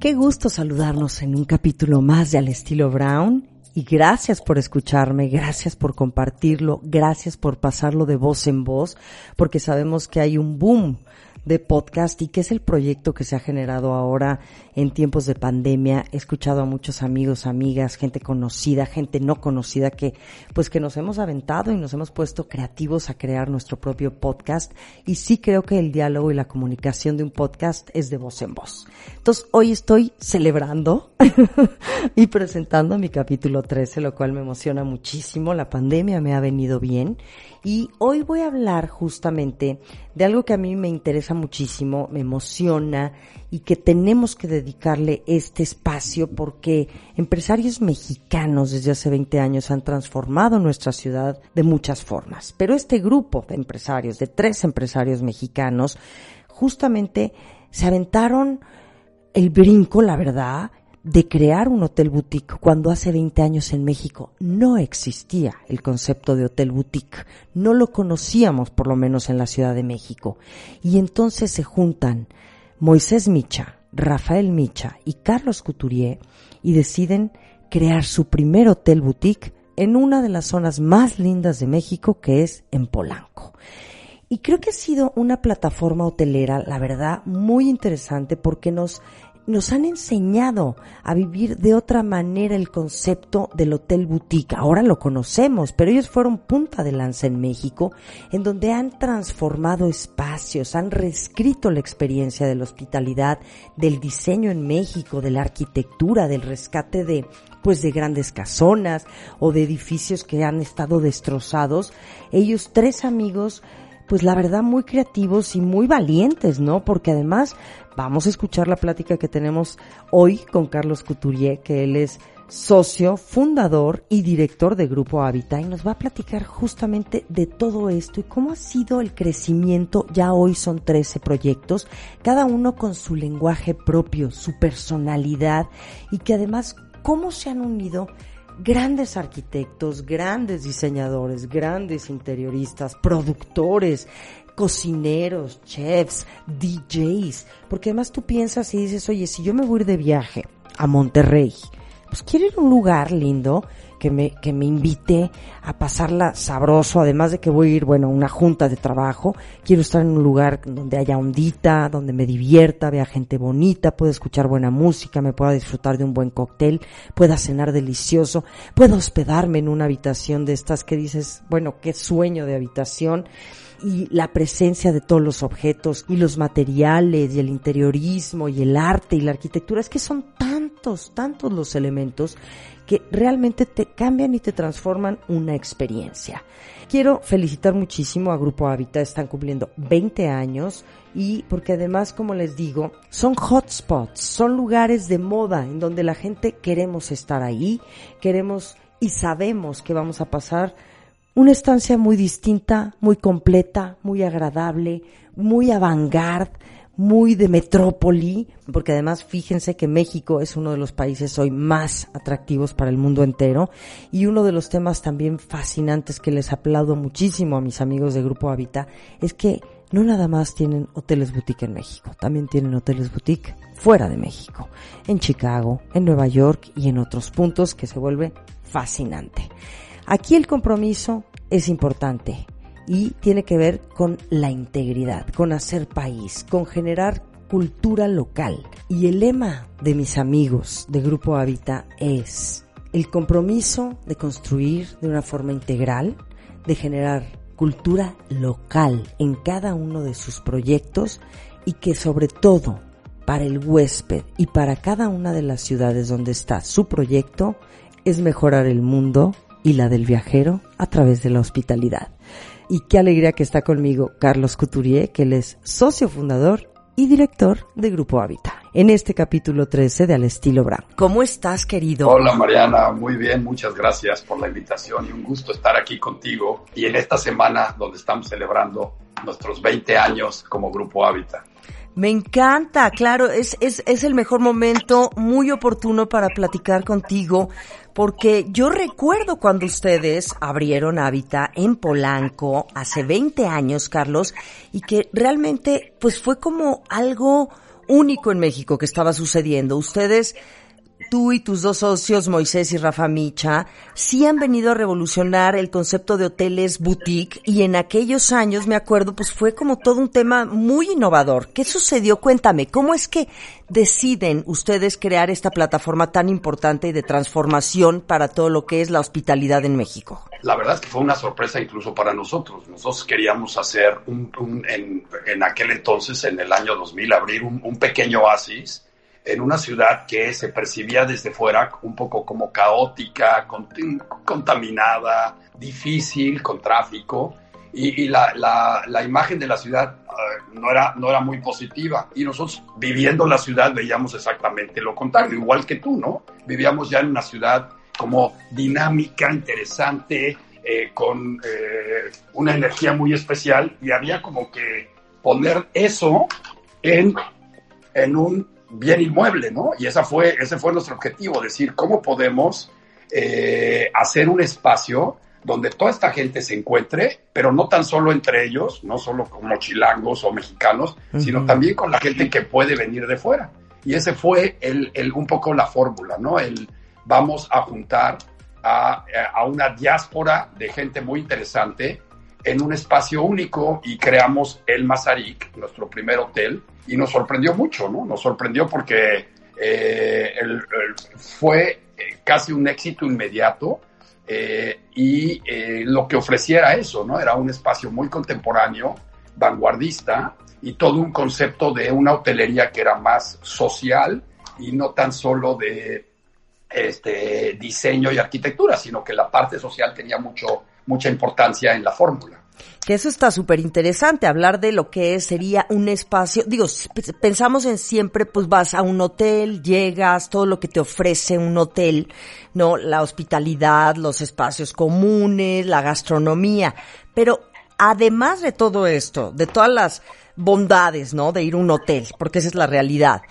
Qué gusto saludarnos en un capítulo más de Al estilo Brown. Y gracias por escucharme, gracias por compartirlo, gracias por pasarlo de voz en voz, porque sabemos que hay un boom de podcast y que es el proyecto que se ha generado ahora en tiempos de pandemia. He escuchado a muchos amigos, amigas, gente conocida, gente no conocida que pues que nos hemos aventado y nos hemos puesto creativos a crear nuestro propio podcast y sí creo que el diálogo y la comunicación de un podcast es de voz en voz. Entonces hoy estoy celebrando y presentando mi capítulo 13, lo cual me emociona muchísimo. La pandemia me ha venido bien y hoy voy a hablar justamente de algo que a mí me interesa muchísimo, me emociona y que tenemos que dedicarle este espacio porque empresarios mexicanos desde hace 20 años han transformado nuestra ciudad de muchas formas. Pero este grupo de empresarios, de tres empresarios mexicanos, justamente se aventaron el brinco, la verdad, de crear un hotel boutique cuando hace 20 años en México no existía el concepto de hotel boutique, no lo conocíamos por lo menos en la Ciudad de México. Y entonces se juntan Moisés Micha, Rafael Micha y Carlos Couturier y deciden crear su primer hotel boutique en una de las zonas más lindas de México que es en Polanco. Y creo que ha sido una plataforma hotelera, la verdad, muy interesante porque nos nos han enseñado a vivir de otra manera el concepto del hotel boutique. Ahora lo conocemos, pero ellos fueron punta de lanza en México, en donde han transformado espacios, han reescrito la experiencia de la hospitalidad, del diseño en México, de la arquitectura, del rescate de pues de grandes casonas o de edificios que han estado destrozados. Ellos tres amigos pues la verdad muy creativos y muy valientes, ¿no? Porque además vamos a escuchar la plática que tenemos hoy con Carlos Couturier, que él es socio, fundador y director de Grupo Habitat y nos va a platicar justamente de todo esto y cómo ha sido el crecimiento. Ya hoy son 13 proyectos, cada uno con su lenguaje propio, su personalidad y que además cómo se han unido grandes arquitectos, grandes diseñadores, grandes interioristas, productores, cocineros, chefs, DJs, porque además tú piensas y dices, oye, si yo me voy a ir de viaje a Monterrey, pues quiero ir a un lugar lindo que me, que me invite a pasarla sabroso, además de que voy a ir, bueno, a una junta de trabajo, quiero estar en un lugar donde haya ondita, donde me divierta, vea gente bonita, pueda escuchar buena música, me pueda disfrutar de un buen cóctel, pueda cenar delicioso, pueda hospedarme en una habitación de estas que dices, bueno, qué sueño de habitación. Y la presencia de todos los objetos y los materiales y el interiorismo y el arte y la arquitectura, es que son tantos, tantos los elementos que realmente te cambian y te transforman una experiencia. Quiero felicitar muchísimo a Grupo Habitat, están cumpliendo 20 años y porque además, como les digo, son hotspots, son lugares de moda en donde la gente queremos estar ahí, queremos y sabemos que vamos a pasar una estancia muy distinta, muy completa, muy agradable, muy avant-garde, muy de metrópoli, porque además fíjense que México es uno de los países hoy más atractivos para el mundo entero y uno de los temas también fascinantes que les aplaudo muchísimo a mis amigos de Grupo Habita es que no nada más tienen hoteles boutique en México, también tienen hoteles boutique fuera de México, en Chicago, en Nueva York y en otros puntos que se vuelve fascinante. Aquí el compromiso es importante y tiene que ver con la integridad, con hacer país, con generar cultura local. Y el lema de mis amigos de Grupo Habita es el compromiso de construir de una forma integral, de generar cultura local en cada uno de sus proyectos y que sobre todo para el huésped y para cada una de las ciudades donde está su proyecto es mejorar el mundo y la del viajero a través de la hospitalidad. Y qué alegría que está conmigo Carlos Couturier, que él es socio fundador y director de Grupo Hábitat. En este capítulo 13 de Al Estilo Brown. ¿Cómo estás, querido? Hola, Mariana. Muy bien. Muchas gracias por la invitación y un gusto estar aquí contigo y en esta semana donde estamos celebrando nuestros 20 años como Grupo Hábitat. Me encanta, claro, es, es, es el mejor momento, muy oportuno para platicar contigo, porque yo recuerdo cuando ustedes abrieron Hábitat en Polanco hace 20 años, Carlos, y que realmente pues fue como algo único en México que estaba sucediendo. Ustedes tú y tus dos socios, Moisés y Rafa Micha, sí han venido a revolucionar el concepto de hoteles boutique y en aquellos años, me acuerdo, pues fue como todo un tema muy innovador. ¿Qué sucedió? Cuéntame, ¿cómo es que deciden ustedes crear esta plataforma tan importante y de transformación para todo lo que es la hospitalidad en México? La verdad es que fue una sorpresa incluso para nosotros. Nosotros queríamos hacer un, en, aquel entonces, en el año 2000, abrir un, un pequeño oasis en una ciudad que se percibía desde fuera un poco como caótica, contaminada, difícil, con tráfico, y, la, la, imagen de la ciudad eh, no, era, no era muy positiva. Y nosotros viviendo la ciudad veíamos exactamente lo contrario, igual que tú, ¿no? Vivíamos ya en una ciudad como dinámica, interesante, eh, con eh, una energía muy especial, y había como que poner eso en, en un bien inmueble, ¿no? Y esa fue, ese fue nuestro objetivo, decir cómo podemos eh, hacer un espacio donde toda esta gente se encuentre, pero no tan solo entre ellos, no solo como chilangos o mexicanos, sino también con la gente que puede venir de fuera. Y ese fue el, el un poco la fórmula, ¿no? El vamos a juntar a, a, una diáspora de gente muy interesante en un espacio único y creamos el Mazarik, nuestro primer hotel, y nos sorprendió mucho, ¿no? Nos sorprendió porque eh, fue eh, casi un éxito inmediato eh, y lo que ofreciera eso, ¿no? Era un espacio muy contemporáneo, vanguardista y todo un concepto de una hotelería que era más social y no tan solo de este diseño y arquitectura, sino que la parte social tenía mucho mucha importancia en la fórmula. Que eso está súper interesante, hablar de lo que sería un espacio, digo, pensamos en siempre, pues vas a un hotel, llegas, todo lo que te ofrece un hotel, ¿no? La hospitalidad, los espacios comunes, la gastronomía, pero además de todo esto, de todas las bondades, ¿no? De ir a un hotel, porque esa es la realidad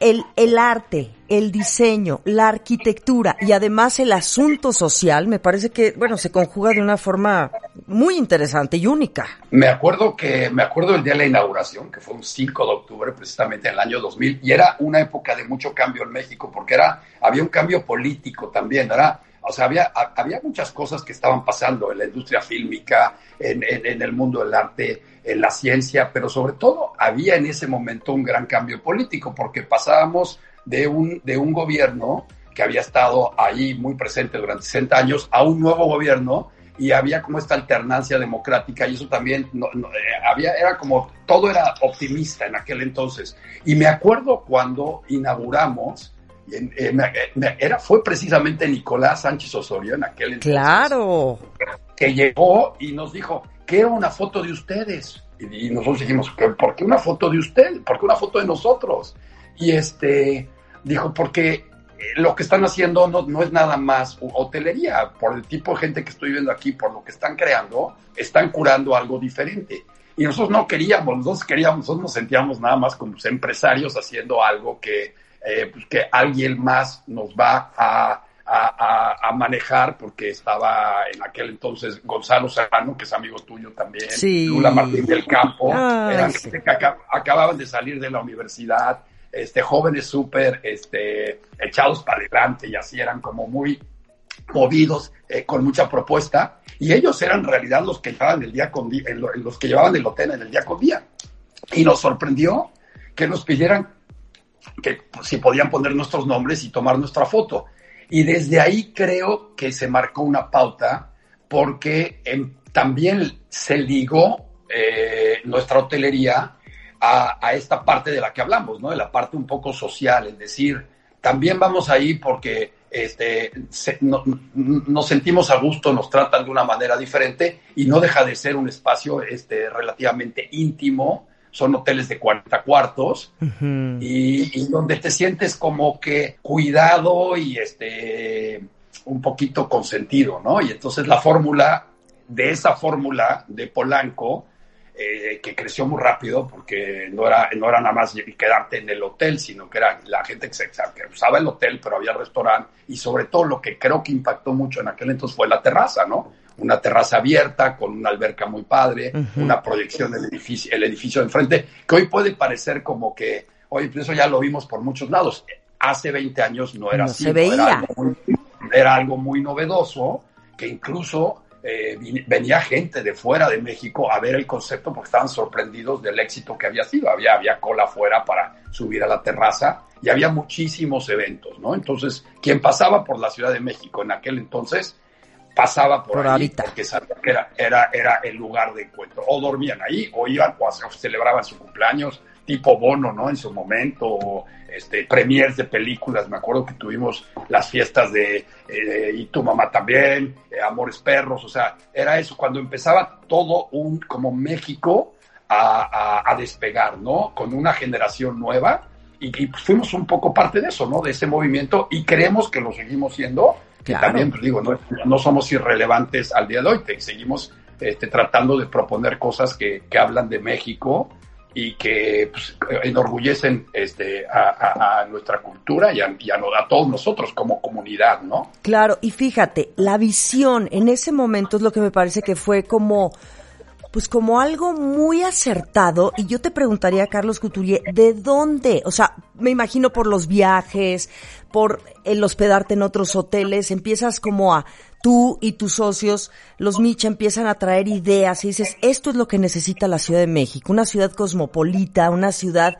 el, el arte, el diseño, la arquitectura y además el asunto social, me parece que, bueno, se conjuga de una forma muy interesante y única. Me acuerdo que, me acuerdo el día de la inauguración, que fue un 5 de octubre, precisamente en el año 2000, y era una época de mucho cambio en México, porque era, había un cambio político también, era, o sea, había, había muchas cosas que estaban pasando en la industria fílmica, en, en el mundo del arte, en la ciencia, pero sobre todo había en ese momento un gran cambio político, porque pasábamos de un, de un gobierno que había estado ahí muy presente durante 60 años a un nuevo gobierno y había como esta alternancia democrática y eso también no, eh, había era como todo era optimista en aquel entonces. Y me acuerdo cuando inauguramos era fue precisamente Nicolás Sánchez Osorio en aquel entonces. Claro. Que llegó y nos dijo quiero una foto de ustedes. Y, nosotros dijimos, ¿por qué una foto de usted? ¿Por qué una foto de nosotros? Y este dijo, porque eh, lo que están haciendo no, no, es nada más hotelería, por el tipo de gente que estoy viendo aquí, por lo que están creando, están curando algo diferente. Y nosotros no queríamos, nosotros queríamos, nosotros nos sentíamos nada más como empresarios haciendo algo que, eh, pues, que alguien más nos va a a, manejar porque estaba en aquel entonces Gonzalo Serrano, que es amigo tuyo también, Lula Martín del Campo, eran que acababan de salir de la universidad, este, jóvenes súper este, echados para adelante y así eran como muy movidos, eh, con mucha propuesta, y ellos eran en realidad los que llevaban el día con día, los que llevaban el hotel en el día con día. Y nos sorprendió que nos pidieran que pues, si podían poner nuestros nombres y tomar nuestra foto. Y desde ahí creo que se marcó una pauta porque también se ligó eh, nuestra hotelería a, esta parte de la que hablamos, ¿no? De la parte un poco social, es decir, también vamos ahí porque este, nos sentimos a gusto, nos tratan de una manera diferente y no deja de ser un espacio este, relativamente íntimo. Son hoteles de 40 cuartos y, donde te sientes como que cuidado y este, un poquito consentido, ¿no? Y entonces la fórmula, de esa fórmula de Polanco, eh, que creció muy rápido porque no era, no era nada más quedarte en el hotel, sino que era la gente que, se, que usaba el hotel, pero había restaurante y sobre todo lo que creo que impactó mucho en aquel entonces fue la terraza, ¿no? Una terraza abierta con una alberca muy padre, una proyección del edificio, el edificio de enfrente, que hoy puede parecer como que, oye, pues eso ya lo vimos por muchos lados. Hace 20 años no era así. Se veía. era algo muy novedoso que incluso eh, venía gente de fuera de México a ver el concepto porque estaban sorprendidos del éxito que había sido. Había, había cola afuera para subir a la terraza y había muchísimos eventos, ¿no? Entonces, quien pasaba por la Ciudad de México en aquel entonces, pasaba por, ahí porque sabía que era, era, era el lugar de encuentro. O dormían ahí, o iban, o celebraban su cumpleaños, tipo Bono, ¿no? En su momento, este, premiers de películas. Me acuerdo que tuvimos las fiestas de eh, Y tu mamá también, eh, Amores Perros, o sea, era eso, cuando empezaba todo un, como México, a, despegar, ¿no? Con una generación nueva. Y, pues fuimos un poco parte de eso, ¿no? De ese movimiento y creemos que lo seguimos siendo. Que también, pues digo, no, no, somos irrelevantes al día de hoy, seguimos este, tratando de proponer cosas que, que hablan de México y que pues, enorgullecen este, a, nuestra cultura y, a, a, todos nosotros como comunidad, ¿no? Claro, y fíjate, la visión en ese momento es lo que me parece que fue como, pues como algo muy acertado. Y yo te preguntaría, Carlos Couturier, ¿de dónde? O sea, me imagino por los viajes, por el hospedarte en otros hoteles, empiezas como a tú y tus socios, los Micha, empiezan a traer ideas y dices, esto es lo que necesita la Ciudad de México, una ciudad cosmopolita, una ciudad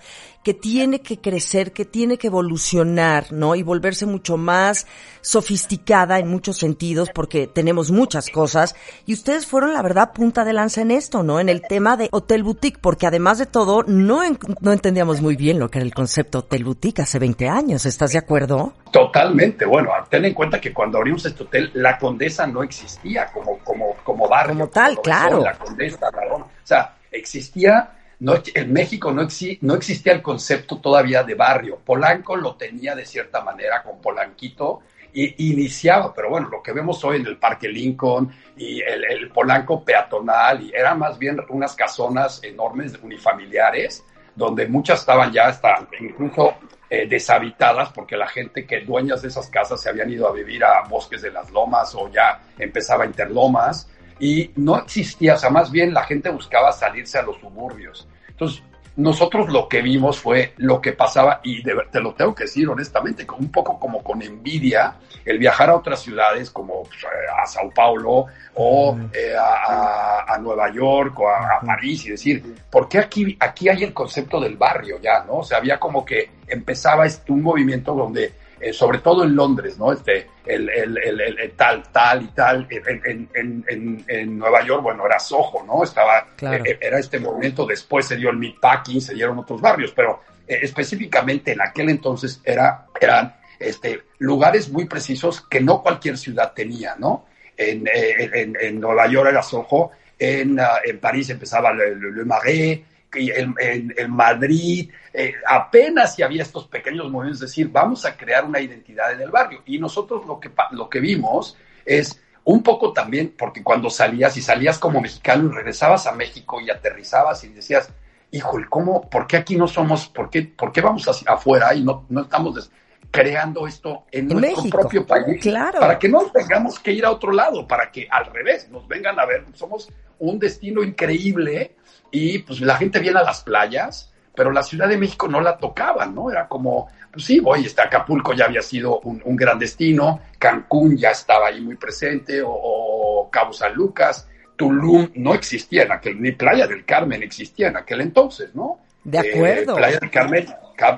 que tiene que crecer, que tiene que evolucionar, ¿no? Y volverse mucho más sofisticada en muchos sentidos, porque tenemos muchas cosas. Y ustedes fueron, la verdad, punta de lanza en esto, ¿no? En el tema de Hotel Boutique, porque además de todo, no, no entendíamos muy bien lo que era el concepto Hotel Boutique hace 20 años. ¿Estás de acuerdo? Totalmente. Bueno, ten en cuenta que cuando abrimos este hotel, la Condesa no existía como, como, como barrio. Como tal, claro. La Condesa, O sea, existía no, en México no, no, existía el concepto todavía de barrio. Polanco lo tenía de cierta manera con Polanquito y iniciaba, pero bueno, lo que vemos hoy en el Parque Lincoln y el, Polanco peatonal, y eran más bien unas casonas enormes unifamiliares, donde muchas estaban ya hasta incluso eh, deshabitadas porque la gente que dueñas de esas casas se habían ido a vivir a bosques de las lomas o ya empezaba a interlomas y no existía, o sea, más bien la gente buscaba salirse a los suburbios. Entonces, nosotros lo que vimos fue lo que pasaba, y te lo tengo que decir honestamente, un poco como con envidia, el viajar a otras ciudades como pues, a Sao Paulo o eh, a, Nueva York o a, París y decir, ¿por qué aquí, aquí hay el concepto del barrio ya? ¿no? O sea, había como que empezaba este, un movimiento donde eh, sobre todo en Londres, ¿no? Este, el, el, el, tal, tal y tal. En, en, en, Nueva York, bueno, era Soho, ¿no? Estaba, eh, era este movimiento, después se dio el Meatpacking, se dieron otros barrios, pero eh, específicamente en aquel entonces era, eran este, lugares muy precisos que no cualquier ciudad tenía, ¿no? En, en, Nueva York era Soho, en, ah, en París empezaba Le, Le Marais, en, en, Madrid, eh, apenas si había estos pequeños movimientos, es decir, vamos a crear una identidad en el barrio. Y nosotros lo que, lo que vimos es un poco también, porque cuando salías y salías como mexicano y regresabas a México y aterrizabas y decías, híjole, ¿cómo, por qué aquí no somos, por qué, por qué vamos hacia afuera y no, no estamos creando esto en, nuestro propio país? Claro. Para que no tengamos que ir a otro lado, para que al revés nos vengan a ver, somos un destino increíble y pues la gente viene a las playas, pero la Ciudad de México no la tocaban, ¿no? Era como, pues sí, voy, este Acapulco ya había sido un, gran destino, Cancún ya estaba ahí muy presente, o, Cabo San Lucas, Tulum no existía en aquel, ni Playa del Carmen existía en aquel entonces, ¿no? De acuerdo. Eh, Playa del Carmen,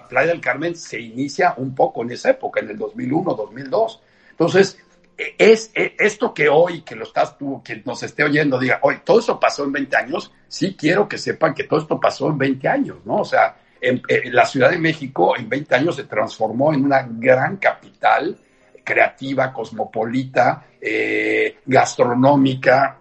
Playa del Carmen se inicia un poco en esa época, en el 2001, 2002. Entonces, es, esto que hoy, que lo estás tú, que nos esté oyendo, diga, hoy todo eso pasó en 20 años, sí quiero que sepan que todo esto pasó en 20 años, ¿no? O sea, en, la Ciudad de México en 20 años se transformó en una gran capital creativa, cosmopolita, eh, gastronómica,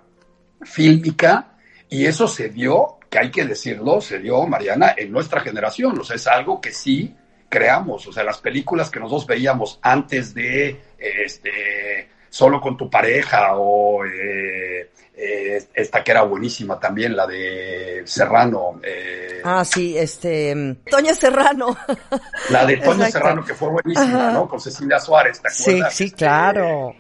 fílmica, y eso se dio, que hay que decirlo, se dio, Mariana, en nuestra generación, o sea, es algo que sí creamos, o sea, las películas que nosotros veíamos antes de, este, solo con tu pareja o eh, eh, esta que era buenísima también, la de Serrano. Eh, ah, sí, este, Toño Serrano. La de Toño Serrano, que fue buenísima, ¿no? Con Cecilia Suárez, ¿te acuerdas? Sí, sí, claro.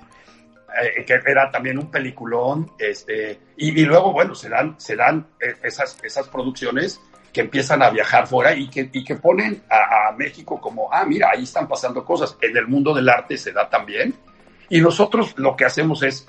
Eh, que era también un peliculón, este, y, luego, bueno, se dan, se dan esas, esas producciones que empiezan a viajar fuera y que, y que ponen a, a, México como, ah, mira, ahí están pasando cosas. En el mundo del arte se da también. Y nosotros lo que hacemos es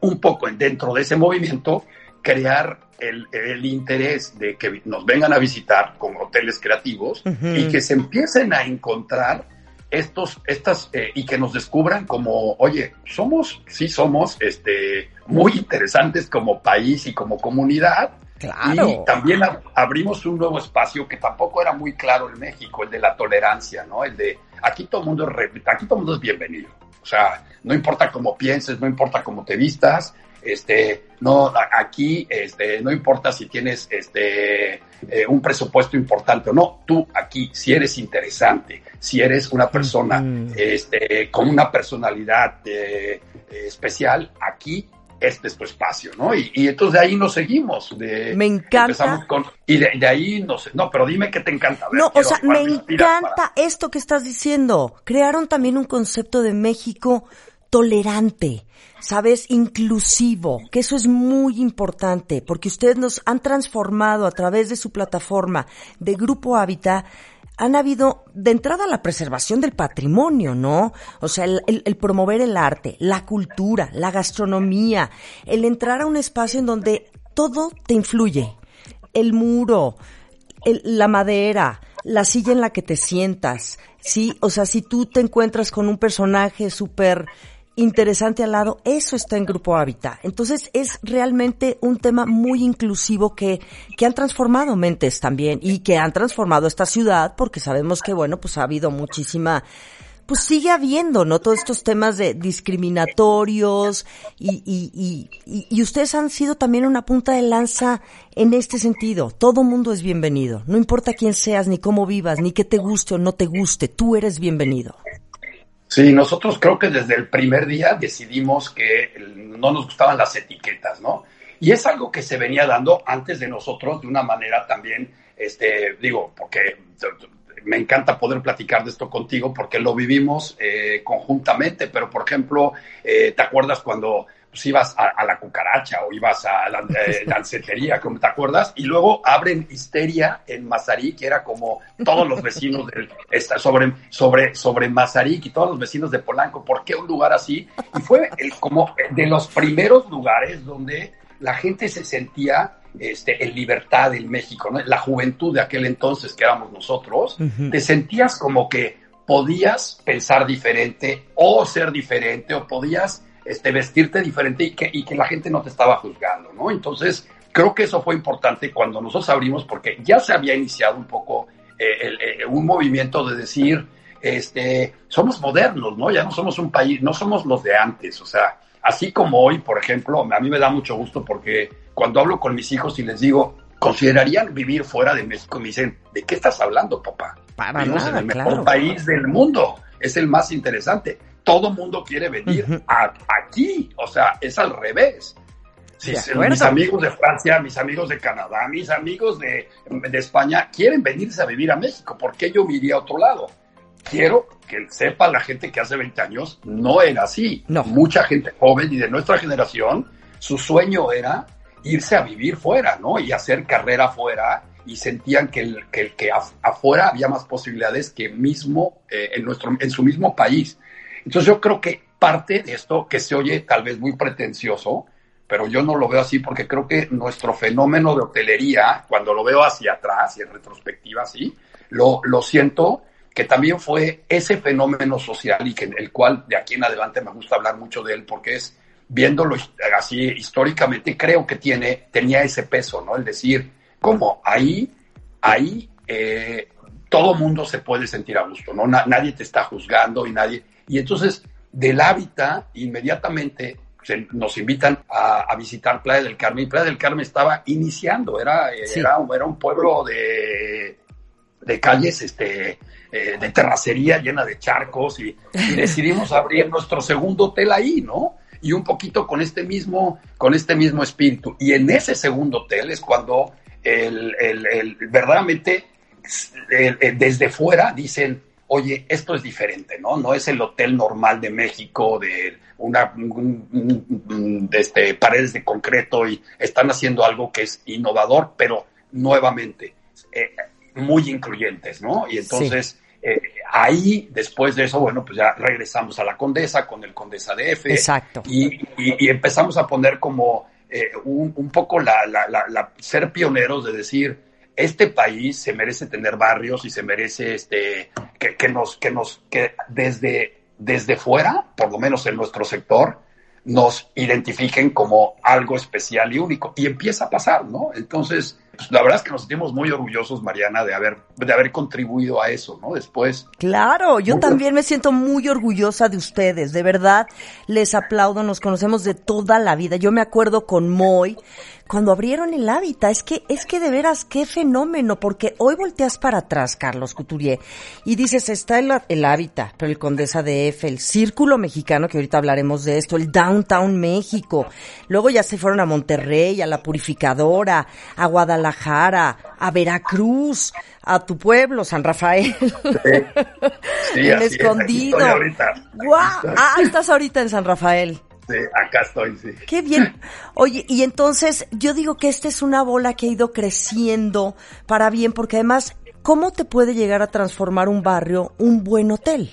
un poco dentro de ese movimiento crear el, el, interés de que nos vengan a visitar con hoteles creativos y que se empiecen a encontrar estos, estas, eh, y que nos descubran como, oye, somos, sí somos, este, muy interesantes como país y como comunidad. Claro. Y también abrimos un nuevo espacio que tampoco era muy claro en México, el de la tolerancia, ¿no? El de aquí todo el mundo, aquí todo el mundo es bienvenido. O sea, no importa cómo pienses, no importa cómo te vistas, este, no, aquí, este, no importa si tienes, este, eh, un presupuesto importante o no, tú aquí, si eres interesante, si eres una persona, este, con una personalidad eh, especial, aquí este es tu espacio, ¿no? Y, entonces de ahí nos seguimos. De, me encanta. y de, ahí no sé, no, pero dime qué te encanta. no, o sea, me encanta esto que estás diciendo. Crearon también un concepto de México tolerante, ¿sabes? Inclusivo, que eso es muy importante, porque ustedes nos han transformado a través de su plataforma de Grupo Hábitat han habido de entrada la preservación del patrimonio, ¿no? O sea, el, promover el arte, la cultura, la gastronomía, el entrar a un espacio en donde todo te influye. El muro, la madera, la silla en la que te sientas, ¿sí? O sea, si tú te encuentras con un personaje súper interesante al lado, eso está en Grupo Hábitat. Entonces es realmente un tema muy inclusivo que, que han transformado mentes también y que han transformado esta ciudad porque sabemos que, bueno, pues ha habido muchísima, pues sigue habiendo, ¿no? Todos estos temas de discriminatorios y, y, y, y ustedes han sido también una punta de lanza en este sentido. Todo mundo es bienvenido. No importa quién seas, ni cómo vivas, ni que te guste o no te guste, tú eres bienvenido. Sí, nosotros creo que desde el primer día decidimos que no nos gustaban las etiquetas, ¿no? Y es algo que se venía dando antes de nosotros de una manera también, este, digo, porque me encanta poder platicar de esto contigo porque lo vivimos eh, conjuntamente, pero por ejemplo, eh, ¿te acuerdas cuando pues ibas a, la cucaracha o ibas a la eh, como te acuerdas, y luego abren Histeria en Mazarik, que era como todos los vecinos del, sobre, sobre, sobre Mazarik y todos los vecinos de Polanco, ¿por qué un lugar así? Y fue el, como de los primeros lugares donde la gente se sentía este, en libertad en México, ¿no? la juventud de aquel entonces que éramos nosotros, te sentías como que podías pensar diferente o ser diferente o podías este, vestirte diferente y que, y que la gente no te estaba juzgando, ¿no? Entonces, creo que eso fue importante cuando nosotros abrimos, porque ya se había iniciado un poco eh, eh, un movimiento de decir, este, somos modernos, ¿no? Ya no somos un país, no somos los de antes, o sea, así como hoy, por ejemplo, a mí me da mucho gusto porque cuando hablo con mis hijos y les digo, ¿considerarían vivir fuera de México? Me dicen, ¿de qué estás hablando, papá? Para Vivimos en el mejor país del mundo, es el más interesante todo mundo quiere venir aquí, o sea, es al revés. Si, mis amigos de Francia, mis amigos de Canadá, mis amigos de, España quieren venirse a vivir a México, ¿por qué yo me iría a otro lado? Quiero que sepa la gente que hace 20 años no era así. No. Mucha gente joven y de nuestra generación, su sueño era irse a vivir fuera, ¿no? Y hacer carrera fuera y sentían que, el, que, afuera había más posibilidades que mismo eh, en, nuestro, en su mismo país. Entonces yo creo que parte de esto, que se oye tal vez muy pretencioso, pero yo no lo veo así porque creo que nuestro fenómeno de hotelería, cuando lo veo hacia atrás y en retrospectiva así, lo, lo siento que también fue ese fenómeno social y que el cual de aquí en adelante me gusta hablar mucho de él porque es viéndolo así históricamente creo que tiene tenía ese peso, ¿no? El decir, ¿cómo? Ahí, ahí eh, todo mundo se puede sentir a gusto, ¿no? nadie te está juzgando y nadie y entonces del hábitat, inmediatamente nos invitan a, visitar Playa del Carmen. Y Playa del Carmen estaba iniciando, era, era, un pueblo de, de calles este, eh, de terracería llena de charcos y, decidimos abrir nuestro segundo hotel ahí, ¿no? Y un poquito con este mismo, con este mismo espíritu. Y en ese segundo hotel es cuando el, el, el verdaderamente desde fuera dicen, oye, esto es diferente, ¿no? No es el hotel normal de México de una de este, paredes de concreto y están haciendo algo que es innovador, pero nuevamente eh, muy incluyentes, ¿no? Y entonces eh, ahí, después de eso, bueno, pues ya regresamos a la Condesa con el Condesa DF. Exacto. Y, y, empezamos a poner como eh, un, un, poco la, la, la, ser pioneros de decir, este país se merece tener barrios y se merece este que, que nos que nos que desde desde fuera, por lo menos en nuestro sector, nos identifiquen como algo especial y único. Y empieza a pasar, ¿no? Entonces, la verdad es que nos sentimos muy orgullosos, Mariana, de haber, de haber contribuido a eso, ¿no? Después. Claro, yo también me siento muy orgullosa de ustedes, de verdad, les aplaudo, nos conocemos de toda la vida. Yo me acuerdo con Moy, cuando abrieron el hábitat, es que, es que de veras, qué fenómeno, porque hoy volteas para atrás, Carlos Couturier, y dices, está el, el hábitat, pero el Condesa de F, el Círculo Mexicano, que ahorita hablaremos de esto, el Downtown México, luego ya se fueron a Monterrey, a La Purificadora, a Guadalajara, a Veracruz, a tu pueblo, San Rafael. Sí. el escondido. Ah, estás ahorita en San Rafael acá estoy, sí. Qué bien. Oye, y entonces yo digo que esta es una bola que ha ido creciendo para bien, porque además, ¿cómo te puede llegar a transformar un barrio un buen hotel?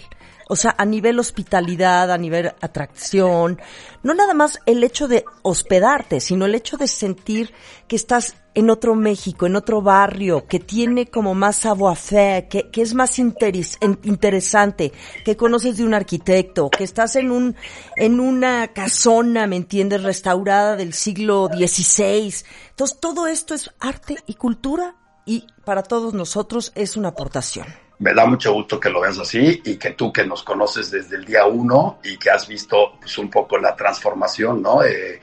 O sea, a nivel hospitalidad, a nivel atracción, no nada más el hecho de hospedarte, sino el hecho de sentir que estás en otro México, en otro barrio, que tiene como más savoir-faire, que, que es más interesante, que conoces de un arquitecto, que estás en un, en una casona, ¿me entiendes? Restaurada del siglo XVI. Entonces, todo esto es arte y cultura y para todos nosotros es una aportación me da mucho gusto que lo veas así y que tú que nos conoces desde el día uno y que has visto pues un poco la transformación, ¿no? Eh,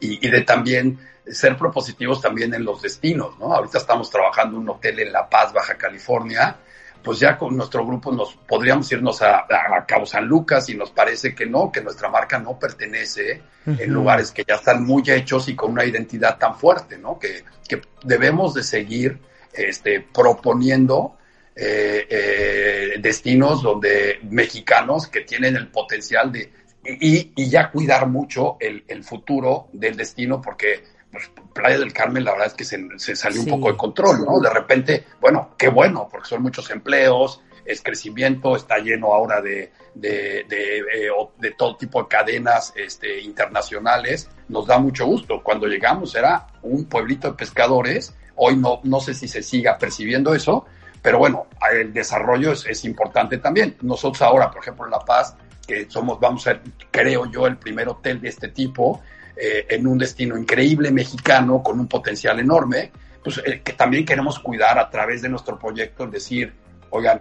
y, de también ser propositivos también en los destinos, ¿no? Ahorita estamos trabajando en un hotel en La Paz, Baja California, pues ya con nuestro grupo nos podríamos irnos a, Cabo San Lucas y nos parece que no, que nuestra marca no pertenece en lugares que ya están muy hechos y con una identidad tan fuerte, ¿no? Que, que debemos de seguir este, proponiendo eh, eh, destinos donde mexicanos que tienen el potencial de y, y ya cuidar mucho el, el, futuro del destino porque pues, Playa del Carmen la verdad es que se, se salió un poco de control, ¿no? De repente, bueno, qué bueno, porque son muchos empleos, es crecimiento, está lleno ahora de, de, de, eh, de, todo tipo de cadenas este, internacionales, nos da mucho gusto. Cuando llegamos era un pueblito de pescadores, hoy no, no sé si se siga percibiendo eso, pero bueno, el desarrollo es, importante también. Nosotros ahora, por ejemplo, en La Paz, que somos, vamos a ser, creo yo, el primer hotel de este tipo, eh, en un destino increíble mexicano, con un potencial enorme, pues eh, que también queremos cuidar a través de nuestro proyecto, es decir, oigan,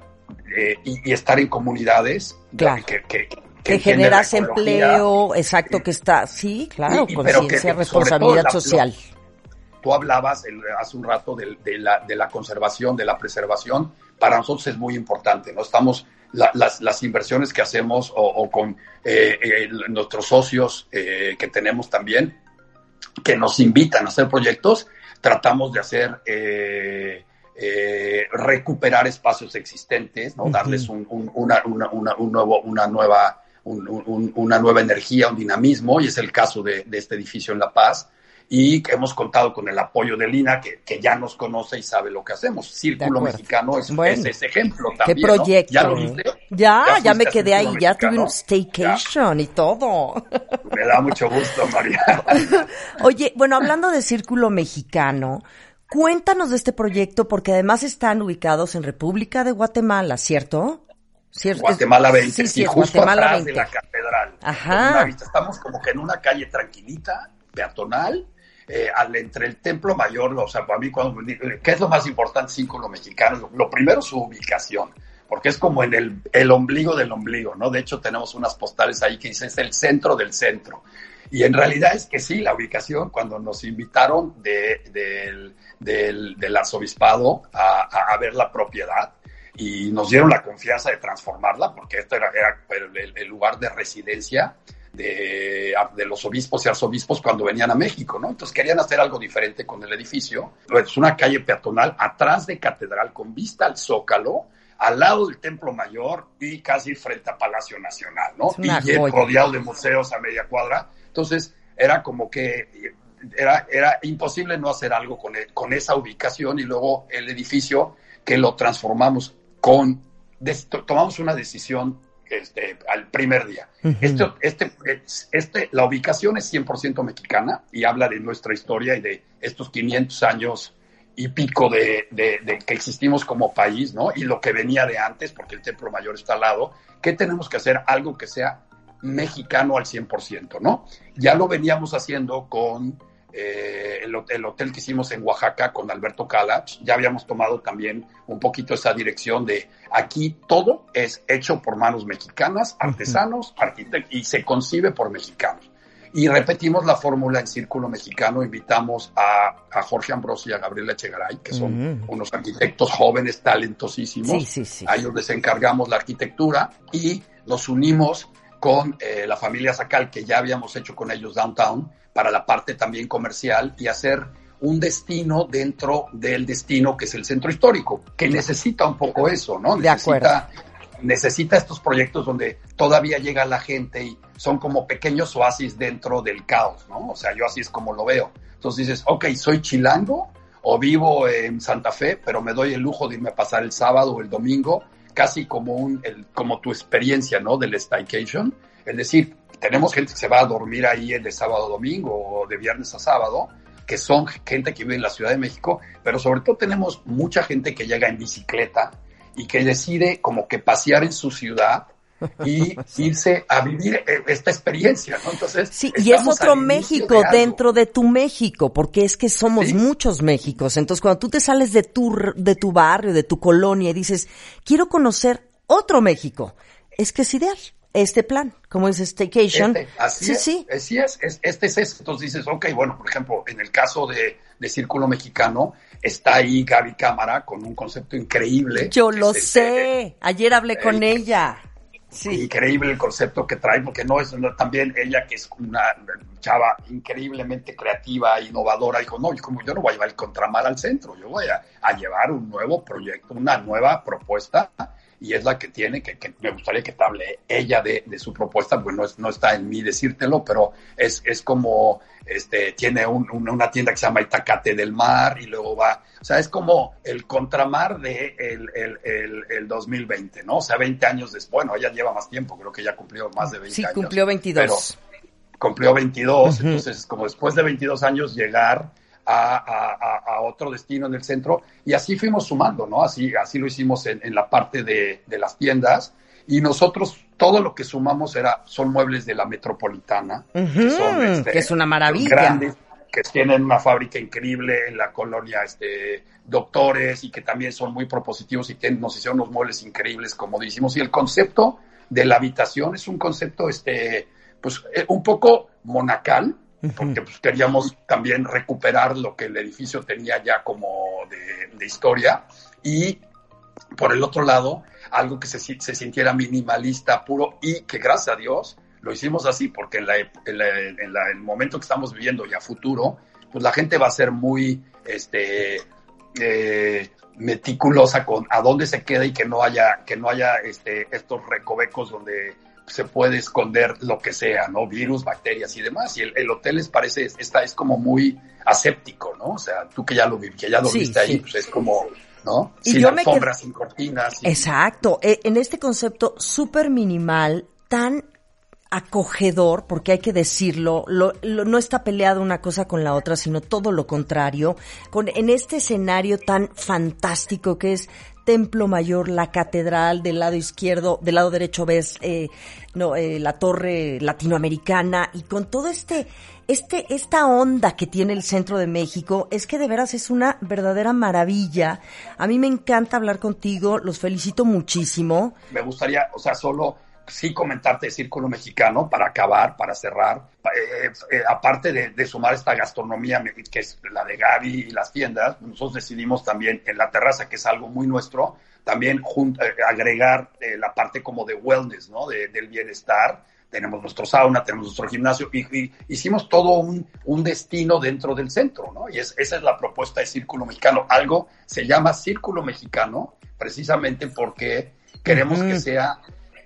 eh, y, estar en comunidades que, que, que, generas empleo, exacto, que está, sí, claro, conciencia, responsabilidad social tú hablabas hace un rato de, la, de, la, conservación, de la preservación, para nosotros es muy importante, ¿no? Estamos, las, las, inversiones que hacemos o, con eh, eh, nuestros socios eh, que tenemos también, que nos invitan a hacer proyectos, tratamos de hacer, recuperar espacios existentes, ¿no? Darles un, una, una, un nuevo, una nueva... una nueva energía, un dinamismo, y es el caso de, de este edificio en La Paz, y que hemos contado con el apoyo de Lina, que, que ya nos conoce y sabe lo que hacemos. Círculo Mexicano es, ese ejemplo también. ¿Qué proyecto? ¿Ya lo viste? Ya, ya, me quedé ahí, ya tuve un staycation y todo. Me da mucho gusto, María. Oye, bueno, hablando de Círculo Mexicano, cuéntanos de este proyecto, porque además están ubicados en República de Guatemala, ¿cierto? ¿Cierto? Guatemala 20, sí, justo Guatemala atrás de la catedral. Ajá. Estamos como que en una calle tranquilita, peatonal, eh, al, entre el Templo Mayor, o sea, para mí, cuando, ¿qué es lo más importante, cinco lo mexicano? Lo, primero, su ubicación. porque es como en el, el ombligo del ombligo, ¿no? De hecho, tenemos unas postales ahí que dicen es el centro del centro. Y en realidad es que sí, la ubicación, cuando nos invitaron de, del, del, del, arzobispado a, a, ver la propiedad y nos dieron la confianza de transformarla, porque este era, era el, el, lugar de residencia de, de, los obispos y arzobispos cuando venían a México, ¿no? Entonces querían hacer algo diferente con el edificio. Es una calle peatonal atrás de Catedral con vista al Zócalo, al lado del Templo Mayor y casi frente a Palacio Nacional, ¿no? Y rodeado de museos a media cuadra. Entonces era como que era, era imposible no hacer algo con, el, con esa ubicación y luego el edificio que lo transformamos con, tomamos una decisión este, al primer día. Uh -huh. este, este, este, la ubicación es 100% mexicana y habla de nuestra historia y de estos 500 años y pico de, de, de, que existimos como país, ¿no? Y lo que venía de antes, porque el Templo Mayor está al lado, ¿qué tenemos que hacer? Algo que sea mexicano al 100%, ¿no? Ya lo veníamos haciendo con eh, el, el, hotel que hicimos en Oaxaca con Alberto Calach, ya habíamos tomado también un poquito esa dirección de aquí todo es hecho por manos mexicanas, artesanos, arquitectos, y se concibe por mexicanos. Y repetimos la fórmula en Círculo Mexicano, invitamos a, a, Jorge Ambrosio y a Gabriela Echegaray, que son uh -huh. unos arquitectos jóvenes, talentosísimos. Sí, sí, sí. A ellos les encargamos la arquitectura y los unimos con eh, la familia Sacal, que ya habíamos hecho con ellos downtown, para la parte también comercial y hacer un destino dentro del destino que es el centro histórico, que necesita un poco eso, ¿no? De necesita, necesita estos proyectos donde todavía llega la gente y son como pequeños oasis dentro del caos, ¿no? O sea, yo así es como lo veo. Entonces dices, ok, soy chilango o vivo en Santa Fe, pero me doy el lujo de irme a pasar el sábado o el domingo, casi como, un, el, como tu experiencia, ¿no? Del staycation. Es decir, tenemos gente que se va a dormir ahí de sábado a domingo o de viernes a sábado, que son gente que vive en la Ciudad de México, pero sobre todo tenemos mucha gente que llega en bicicleta y que decide como que pasear en su ciudad y irse a vivir esta experiencia, ¿no? Entonces, sí, y es otro México de dentro de tu México, porque es que somos ¿Sí? muchos Méxicos. Entonces, cuando tú te sales de tu de tu barrio, de tu colonia y dices, "Quiero conocer otro México", es que es ideal este plan, como es Staycation. Este, así, sí, es, sí. así es, es, este es eso. Entonces dices, ok, bueno, por ejemplo, en el caso de, de Círculo Mexicano, está ahí Gaby Cámara con un concepto increíble. Yo lo este, sé, ayer hablé eh, con ella. Sí. Increíble el concepto que trae, porque no es no, también ella que es una chava increíblemente creativa, innovadora, dijo, no, como yo no voy a llevar el contramar al centro, yo voy a, a llevar un nuevo proyecto, una nueva propuesta y es la que tiene, que, que, me gustaría que te hable ella de, de su propuesta, pues no, es, no está en mí decírtelo, pero es, es como, este, tiene un, un, una tienda que se llama Itacate del Mar y luego va, o sea, es como el contramar de el, el, el, el 2020, ¿no? O sea, 20 años después, bueno, ella lleva más tiempo, creo que ya cumplió más de 20 sí, años. Sí, cumplió 22. Pero cumplió 22, uh -huh. entonces como después de 22 años llegar a, a, a, otro destino en el centro y así fuimos sumando, ¿no? Así, así lo hicimos en, en la parte de, de, las tiendas y nosotros todo lo que sumamos era, son muebles de la metropolitana, uh -huh, que, son, este, que, es una maravilla. Grandes, que tienen una fábrica increíble en la colonia este, Doctores y que también son muy propositivos y que nos hicieron unos muebles increíbles, como decimos. Y el concepto de la habitación es un concepto, este, pues, un poco monacal, porque pues, queríamos también recuperar lo que el edificio tenía ya como de, de historia. Y por el otro lado algo que se, se, sintiera minimalista puro y que gracias a Dios lo hicimos así porque en, la, en, la, en la, el momento que estamos viviendo y a futuro pues la gente va a ser muy este eh, meticulosa con a dónde se queda y que no haya que no haya este estos recovecos donde se puede esconder lo que sea, ¿no? Virus, bacterias y demás. Y el, el hotel les parece, está, es como muy aséptico, ¿no? O sea, tú que ya lo, que ya lo sí, viste sí. ahí, pues es como, ¿no? Y sin yo alfombras, qued... sin cortinas. Sin... Exacto. E, En este concepto súper minimal, tan acogedor, porque hay que decirlo, lo, lo, no está peleado una cosa con la otra, sino todo lo contrario, con, en este escenario tan fantástico que es Templo Mayor, la catedral, del lado izquierdo, del lado derecho ves eh, no, eh, la torre latinoamericana y con todo este este, esta onda que tiene el centro de México es que de veras es una verdadera maravilla. A mí me encanta hablar contigo, los felicito muchísimo. Me gustaría, o sea, solo sí comentarte el Círculo Mexicano para acabar, para cerrar, eh, eh, aparte de, sumar esta gastronomía que es la de Gaby y las tiendas, nosotros decidimos también en la terraza, que es algo muy nuestro, también eh, agregar la parte como de wellness, ¿no? del bienestar. Tenemos nuestro sauna, tenemos nuestro gimnasio y, hicimos todo un, un, destino dentro del centro, ¿no? Y es, esa es la propuesta de Círculo Mexicano. Algo se llama Círculo Mexicano precisamente porque queremos que sea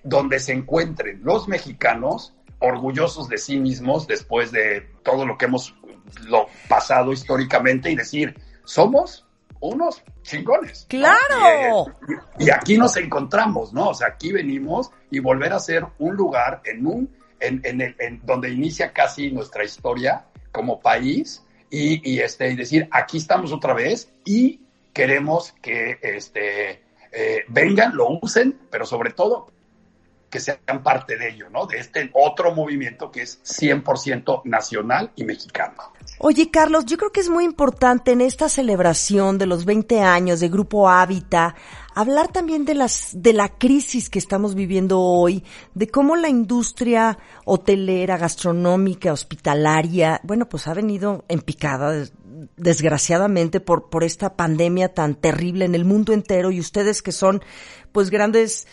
donde se encuentren los mexicanos orgullosos de sí mismos después de todo lo que hemos lo pasado históricamente y decir, somos unos chingones. Claro. Y, aquí nos encontramos, ¿no? O sea, aquí venimos y volver a ser un lugar en un, en, en, el, en donde inicia casi nuestra historia como país y, y, este, y decir, aquí estamos otra vez y queremos que este, eh, vengan, lo usen, pero sobre todo que sean parte de ello, ¿no? De este otro movimiento que es 100% nacional y mexicano. Oye, Carlos, yo creo que es muy importante en esta celebración de los 20 años de Grupo Hábitat hablar también de las de la crisis que estamos viviendo hoy, de cómo la industria hotelera, gastronómica, hospitalaria, bueno, pues ha venido en picada desgraciadamente por por esta pandemia tan terrible en el mundo entero y ustedes que son pues grandes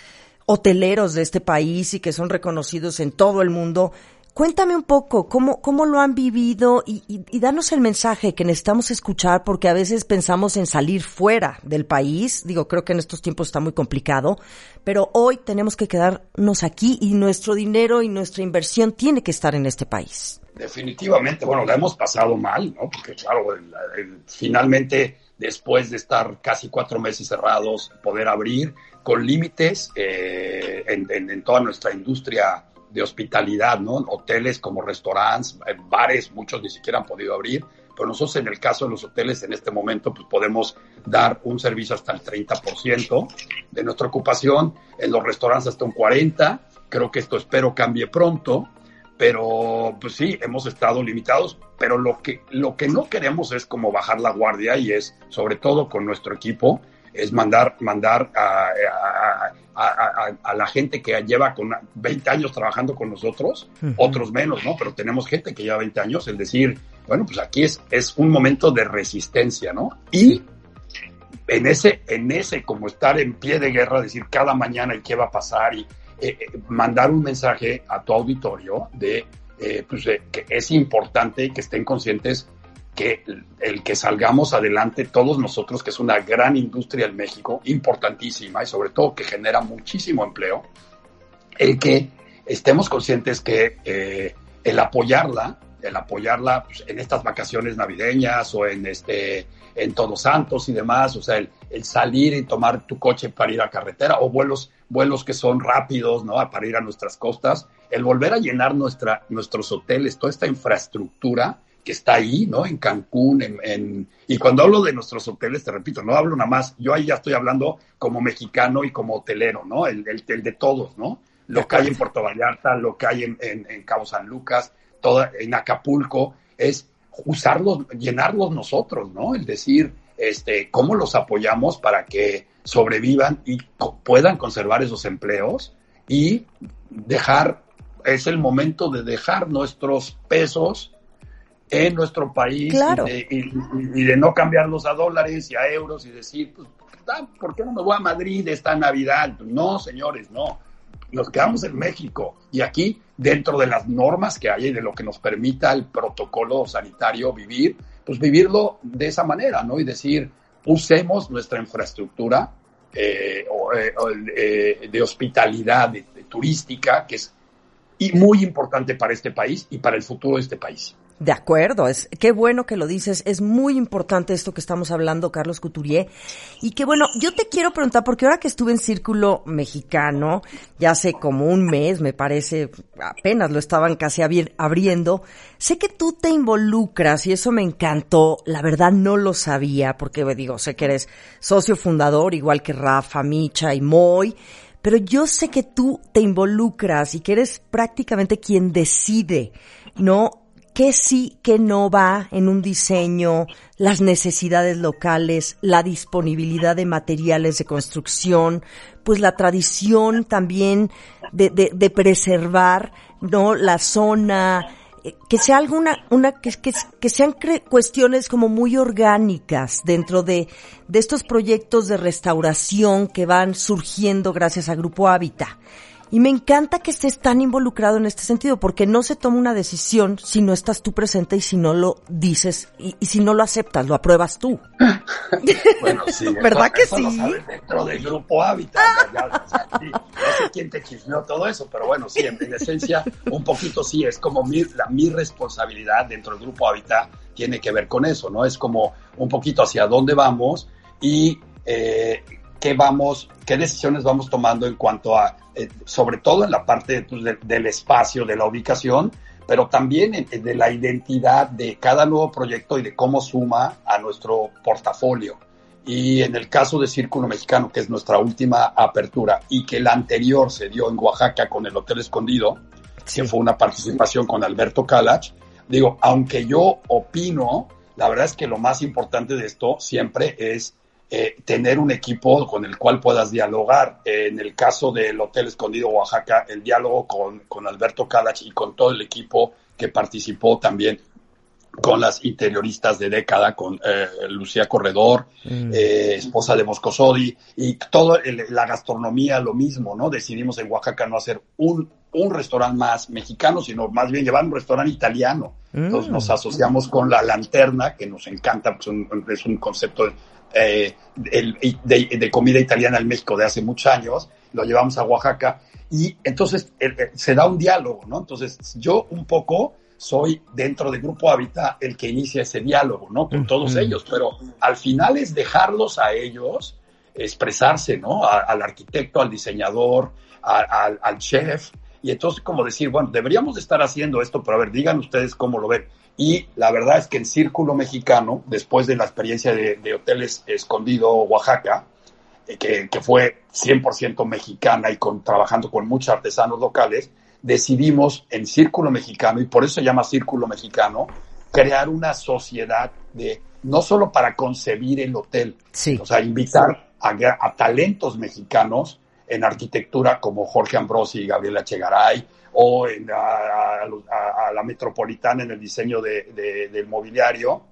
hoteleros de este país y que son reconocidos en todo el mundo. Cuéntame un poco cómo, cómo lo han vivido y, y, danos el mensaje que necesitamos escuchar porque a veces pensamos en salir fuera del país. Digo, creo que en estos tiempos está muy complicado, pero hoy tenemos que quedarnos aquí y nuestro dinero y nuestra inversión tiene que estar en este país. Definitivamente, bueno, la hemos pasado mal, ¿no? Porque claro, finalmente después de estar casi cuatro meses cerrados, poder abrir con límites eh, en, toda nuestra industria de hospitalidad, ¿no? Hoteles como restaurantes, eh, bares, muchos ni siquiera han podido abrir, pero nosotros en el caso de los hoteles en este momento pues podemos dar un servicio hasta el 30% de nuestra ocupación, en los restaurantes hasta un 40%, creo que esto espero cambie pronto, pero pues sí, hemos estado limitados, pero lo que, lo que no queremos es como bajar la guardia y es sobre todo con nuestro equipo, es mandar, mandar a, a, la gente que lleva con 20 años trabajando con nosotros, otros menos, ¿no? Pero tenemos gente que lleva 20 años, el decir, bueno, pues aquí es, es un momento de resistencia, ¿no? Y en ese, en ese como estar en pie de guerra, decir cada mañana y qué va a pasar y eh, eh, mandar un mensaje a tu auditorio de, eh, pues, que es importante que estén conscientes que el que salgamos adelante todos nosotros, que es una gran industria en México, importantísima y sobre todo que genera muchísimo empleo, el que estemos conscientes que eh, el apoyarla, el apoyarla pues, en estas vacaciones navideñas o en este en Todos Santos y demás, o sea, el, el, salir y tomar tu coche para ir a carretera o vuelos vuelos que son rápidos, ¿no? Para ir a nuestras costas, el volver a llenar nuestra, nuestros hoteles, toda esta infraestructura, que está ahí, ¿no? En Cancún, en, y cuando hablo de nuestros hoteles, te repito, no hablo nada más, yo ahí ya estoy hablando como mexicano y como hotelero, ¿no? El, de todos, ¿no? Lo que hay en Puerto Vallarta, lo que hay en, en, Cabo San Lucas, toda, en Acapulco, es usarlos, llenarlos nosotros, ¿no? El decir, este, cómo los apoyamos para que sobrevivan y puedan conservar esos empleos y dejar, es el momento de dejar nuestros pesos en nuestro país y, de, no cambiarlos a dólares y a euros y decir, pues, ¿por qué no me voy a Madrid esta Navidad? No, señores, no. Nos quedamos en México y aquí, dentro de las normas que hay y de lo que nos permita el protocolo sanitario vivir, pues vivirlo de esa manera, ¿no? Y decir, usemos nuestra infraestructura eh, eh, eh, de hospitalidad de, turística, que es y muy importante para este país y para el futuro de este país. De acuerdo, es qué bueno que lo dices, es muy importante esto que estamos hablando, Carlos Couturier. Y que bueno, yo te quiero preguntar, porque ahora que estuve en Círculo Mexicano, ya hace como un mes, me parece, apenas lo estaban casi abriendo, sé que tú te involucras y eso me encantó, la verdad no lo sabía, porque digo, sé que eres socio fundador, igual que Rafa, Micha y Moy, pero yo sé que tú te involucras y que eres prácticamente quien decide, ¿no? Qué sí, qué no va en un diseño, las necesidades locales, la disponibilidad de materiales de construcción, pues la tradición también de, de, de preservar, ¿no? La zona, eh, que sea alguna, una, que, que, que sean cuestiones como muy orgánicas dentro de, de estos proyectos de restauración que van surgiendo gracias a Grupo Hábitat. Y me encanta que estés tan involucrado en este sentido, porque no se toma una decisión si no estás tú presente y si no lo dices y, y si no lo aceptas, lo apruebas tú. bueno, sí. ¿Verdad que sí? Lo sabes dentro del grupo Hábitat. Ya, sí, no sé quién te chismeó todo eso, pero bueno, sí, en, en esencia, un poquito sí, es como mi, la, mi responsabilidad dentro del grupo Hábitat tiene que ver con eso, ¿no? Es como un poquito hacia dónde vamos y eh, qué vamos, qué decisiones vamos tomando en cuanto a, eh, sobre todo en la parte pues, de, del espacio, de la ubicación, pero también en, de la identidad de cada nuevo proyecto y de cómo suma a nuestro portafolio. Y en el caso de Círculo Mexicano, que es nuestra última apertura y que la anterior se dio en Oaxaca con el Hotel Escondido, sí. que fue una participación con Alberto Calach, digo, aunque yo opino, la verdad es que lo más importante de esto siempre es eh, tener un equipo con el cual puedas dialogar. Eh, en el caso del Hotel Escondido Oaxaca, el diálogo con, con Alberto Calach y con todo el equipo que participó también con las interioristas de década, con eh, Lucía Corredor, mm. eh, esposa de Moscosodi, y toda la gastronomía lo mismo, ¿no? Decidimos en Oaxaca no hacer un, un restaurante más mexicano, sino más bien llevar un restaurante italiano. Mm. Entonces nos asociamos con La Lanterna, que nos encanta, pues un, es un concepto eh, de, de, de, comida italiana en México de hace muchos años, lo llevamos a Oaxaca, y entonces eh, se da un diálogo, ¿no? Entonces yo un poco soy dentro del Grupo Hábitat el que inicia ese diálogo, ¿no? Con todos uh -huh. ellos, pero al final es dejarlos a ellos expresarse, ¿no? A, al arquitecto, al diseñador, a, al, al chef, y entonces como decir, bueno, deberíamos de estar haciendo esto, pero a ver, digan ustedes cómo lo ven. Y la verdad es que el Círculo Mexicano, después de la experiencia de, de Hoteles Escondido Oaxaca, eh, que, que, fue 100% mexicana y con, trabajando con muchos artesanos locales, decidimos en Círculo Mexicano, y por eso se llama Círculo Mexicano, crear una sociedad de, no solo para concebir el hotel, sí. o sea, invitar a, a, talentos mexicanos en arquitectura como Jorge Ambrosi y Gabriela Chegaray, o en, a, a, a, la metropolitana en el diseño de, de, del mobiliario,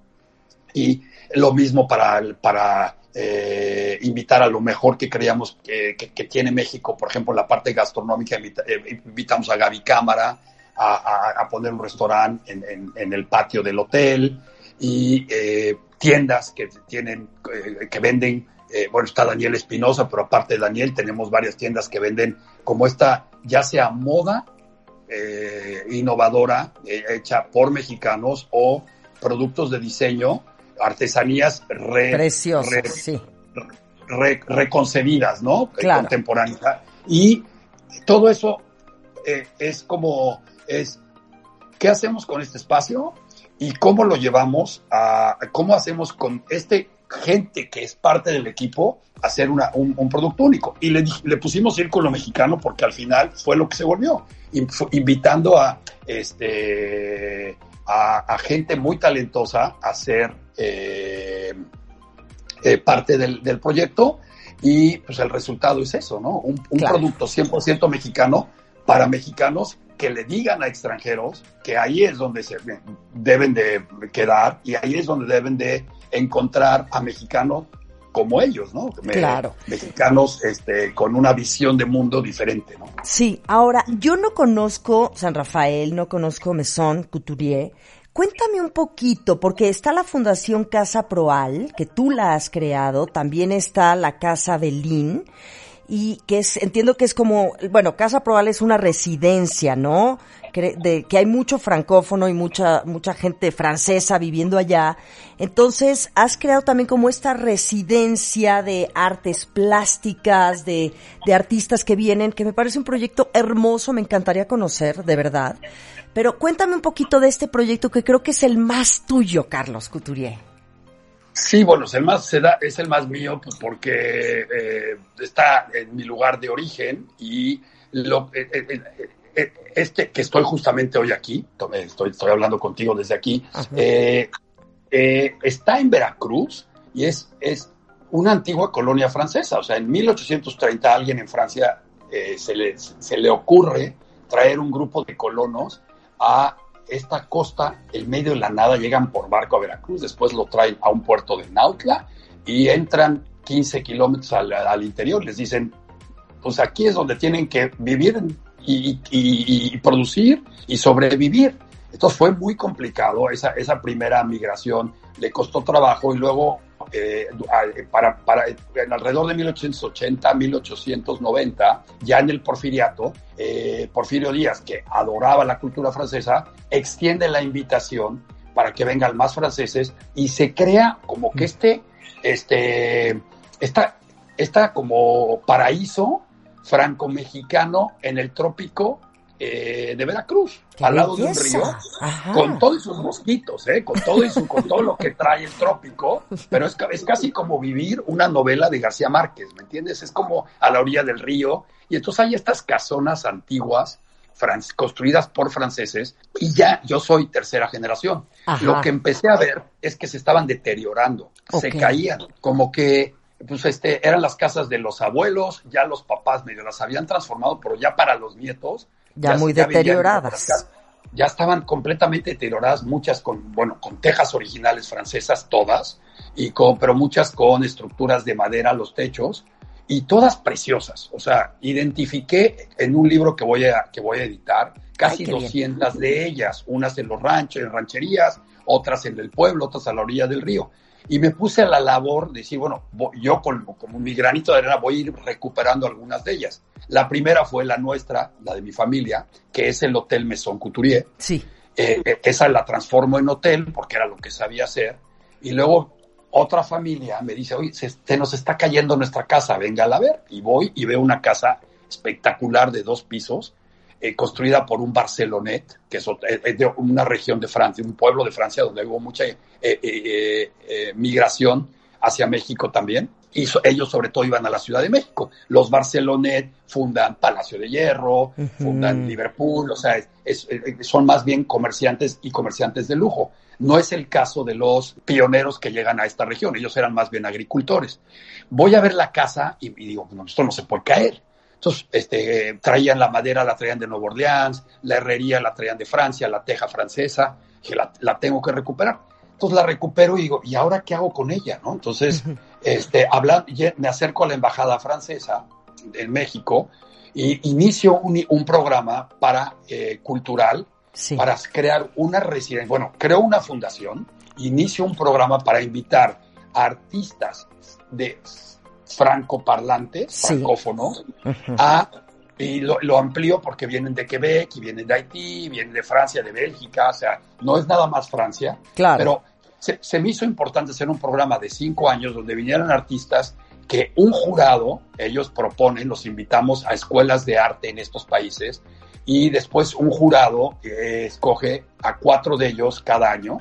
y lo mismo para, para eh, invitar a lo mejor que creíamos que, tiene México, por ejemplo, la parte gastronómica, eh, invitamos a Gaby Cámara a, poner un restaurante en, en, en, el patio del hotel y eh, tiendas que tienen, que venden, bueno, está Daniel Espinosa, pero aparte de Daniel tenemos varias tiendas que venden como esta, ya sea moda eh, innovadora, hecha por mexicanos o productos de diseño artesanías re, preciosas, re, sí. re, reconcebidas, ¿no? Claro. Contemporáneas. Y todo eso eh, es como, es, ¿qué hacemos con este espacio? Y cómo lo llevamos a, cómo hacemos con este gente que es parte del equipo hacer una, un, un, producto único. Y le, le pusimos Círculo Mexicano porque al final fue lo que se volvió, invitando a, este, a, a gente muy talentosa a ser eh, eh, parte del, del, proyecto y pues el resultado es eso, ¿no? Un, un claro. producto 100% mexicano para mexicanos que le digan a extranjeros que ahí es donde se deben de quedar y ahí es donde deben de encontrar a mexicanos como ellos, ¿no? Claro. Mexicanos este, con una visión de mundo diferente, ¿no? Sí, ahora, yo no conozco San Rafael, no conozco Maison Couturier, Cuéntame un poquito, porque está la Fundación Casa Proal, que tú la has creado, también está la Casa Belín, y que es, entiendo que es como, bueno, Casa Proal es una residencia, ¿no? De, que hay mucho francófono y mucha, mucha gente francesa viviendo allá. Entonces, has creado también como esta residencia de artes plásticas, de, de artistas que vienen, que me parece un proyecto hermoso, me encantaría conocer, de verdad. Pero cuéntame un poquito de este proyecto que creo que es el más tuyo, Carlos Couturier. Sí, bueno, es el más, es el más mío pues porque eh, está en mi lugar de origen y lo, eh, eh, eh, este que estoy justamente hoy aquí, estoy, estoy hablando contigo desde aquí, eh, eh, está en Veracruz y es, es una antigua colonia francesa. O sea, en 1830 alguien en Francia se, le, se le ocurre traer un grupo de colonos a esta costa, el medio de la nada, llegan por barco a Veracruz, después lo traen a un puerto de Nautla y entran 15 kilómetros al, al interior. Les dicen, pues aquí es donde tienen que vivir y, producir y sobrevivir. Entonces fue muy complicado esa, esa primera migración, le costó trabajo y luego eh, para, para en alrededor de 1880, 1890, ya en el porfiriato, eh, Porfirio Díaz, que adoraba la cultura francesa, extiende la invitación para que vengan más franceses y se crea como que este, este, esta, esta como paraíso franco-mexicano en el trópico eh, de Veracruz, al lado de un río, con todos sus mosquitos, eh, con todo y su, con todo lo que trae el trópico, pero es, es casi como vivir una novela de García Márquez, ¿me entiendes? Es como a la orilla del río, y entonces hay estas casonas antiguas construidas por franceses y ya yo soy tercera generación. Lo que empecé a ver es que se estaban deteriorando, se caían, como que pues este, eran las casas de los abuelos, ya los papás medio las habían transformado, pero ya para los nietos. Ya, muy deterioradas. Ya estaban completamente deterioradas, muchas con, bueno, con tejas originales francesas, todas, y con, pero muchas con estructuras de madera los techos, y todas preciosas. O sea, identifiqué en un libro que voy a, que voy a editar casi 200 de ellas, unas en los ranchos, en rancherías, otras en el pueblo, otras a la orilla del río y me puse a la labor de decir, bueno, yo como, como mi granito de arena voy a ir recuperando algunas de ellas. La primera fue la nuestra, la de mi familia, que es el Hotel Maison Couturier. Sí. Eh, eh, esa la transformo en hotel porque era lo que sabía hacer. Y luego otra familia me dice, oye, se, nos está cayendo nuestra casa, venga a ver. Y voy y veo una casa espectacular de dos pisos eh, construida por un Barcelonet, que es, de una región de Francia, un pueblo de Francia donde hubo mucha eh, eh, migración hacia México también. Y ellos sobre todo iban a la Ciudad de México. Los Barcelonet fundan Palacio de Hierro, fundan Liverpool, o sea, son más bien comerciantes y comerciantes de lujo. No es el caso de los pioneros que llegan a esta región, ellos eran más bien agricultores. Voy a ver la casa y, digo, no, esto no se puede caer entonces, este, traían la madera, la traían de Nueva Orleans, la herrería la traían de Francia, la teja francesa, que la, tengo que recuperar. Entonces la recupero y digo, ¿y ahora qué hago con ella? ¿no? Entonces, este, me acerco a la embajada francesa en México y inicio un, programa para eh, cultural para crear una residencia. Bueno, creo una fundación, inicio un programa para invitar artistas de francoparlantes, francófonos, a, y lo, lo, amplío porque vienen de Quebec y vienen de Haití, vienen de Francia, de Bélgica, o sea, no es nada más Francia, claro. pero se, se me hizo importante hacer un programa de cinco años donde vinieran artistas que un jurado, ellos proponen, los invitamos a escuelas de arte en estos países, y después un jurado eh, escoge a cuatro de ellos cada año,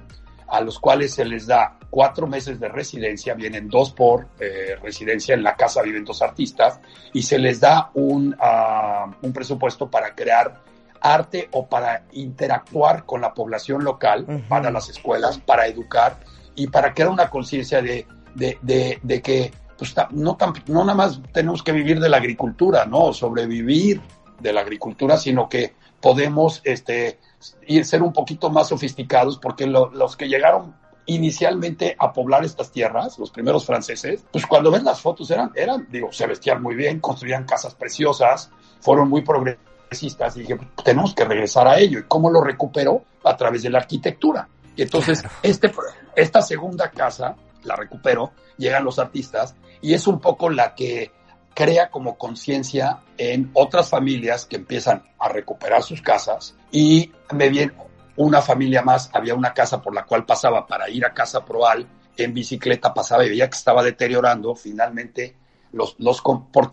a los cuales se les da cuatro meses de residencia, vienen dos por eh, residencia, en la casa viven dos artistas, y se les da un, ah, un presupuesto para crear arte o para interactuar con la población local, para las escuelas, para educar y para crear una conciencia de, de, de, de, que pues, no, no nada más tenemos que vivir de la agricultura, ¿no? Sobrevivir de la agricultura, sino que podemos este, ir, ser un poquito más sofisticados porque los que llegaron inicialmente a poblar estas tierras, los primeros franceses, pues cuando ven las fotos eran, eran, digo, se vestían muy bien, construían casas preciosas, fueron muy progresistas y dije, pues, tenemos que regresar a ello. ¿Y cómo lo recupero? A través de la arquitectura. Y entonces, este, esta segunda casa la recupero, llegan los artistas y es un poco la que crea como conciencia en otras familias que empiezan a recuperar sus casas y me viene, una familia más, había una casa por la cual pasaba para ir a Casa Proal en bicicleta, pasaba y veía que estaba deteriorando, finalmente los, los,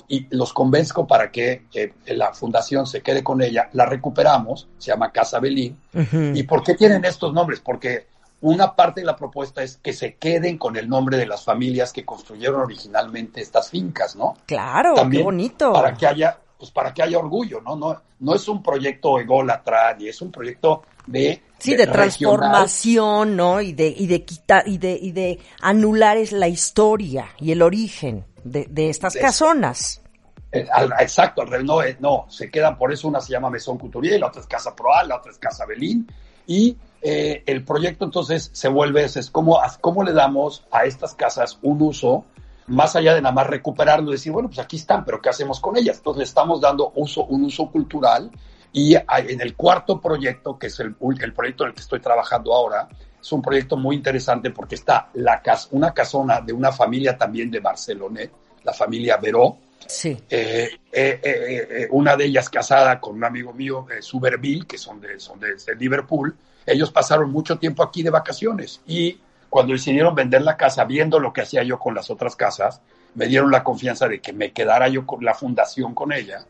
y los convenzco para que la fundación se quede con ella, la recuperamos, se llama Casa Belín. ¿Y por qué tienen estos nombres? Porque una parte de la propuesta es que se queden con el nombre de las familias que construyeron originalmente estas fincas, ¿no? Claro, qué bonito. Para que haya pues para que haya orgullo, ¿no? No, no es un proyecto ególatra, ni es un proyecto de Sí, de, transformación, ¿no? Y de, y de quitar, y de, y de anular es la historia y el origen de, de estas casonas. Eh, exacto, no, eh, no, se quedan, por eso una se llama Maison Couturier, la otra es Casa Proal, la otra es Casa Belín, y eh, el proyecto entonces se vuelve, es, es como, cómo le damos a estas casas un uso más allá de nada más recuperarlo y decir, bueno, pues aquí están, pero ¿qué hacemos con ellas? Entonces le estamos dando uso, un uso cultural y en el cuarto proyecto, que es el, el proyecto en el que estoy trabajando ahora, es un proyecto muy interesante porque está la casa, una casona de una familia también de Barcelonet, la familia Veró. Sí. Eh, eh, eh, una de ellas casada con un amigo mío, Suberville, que son, de, son de, de, Liverpool. Ellos pasaron mucho tiempo aquí de vacaciones y cuando decidieron vender la casa, viendo lo que hacía yo con las otras casas, me dieron la confianza de que me quedara yo con la fundación con ella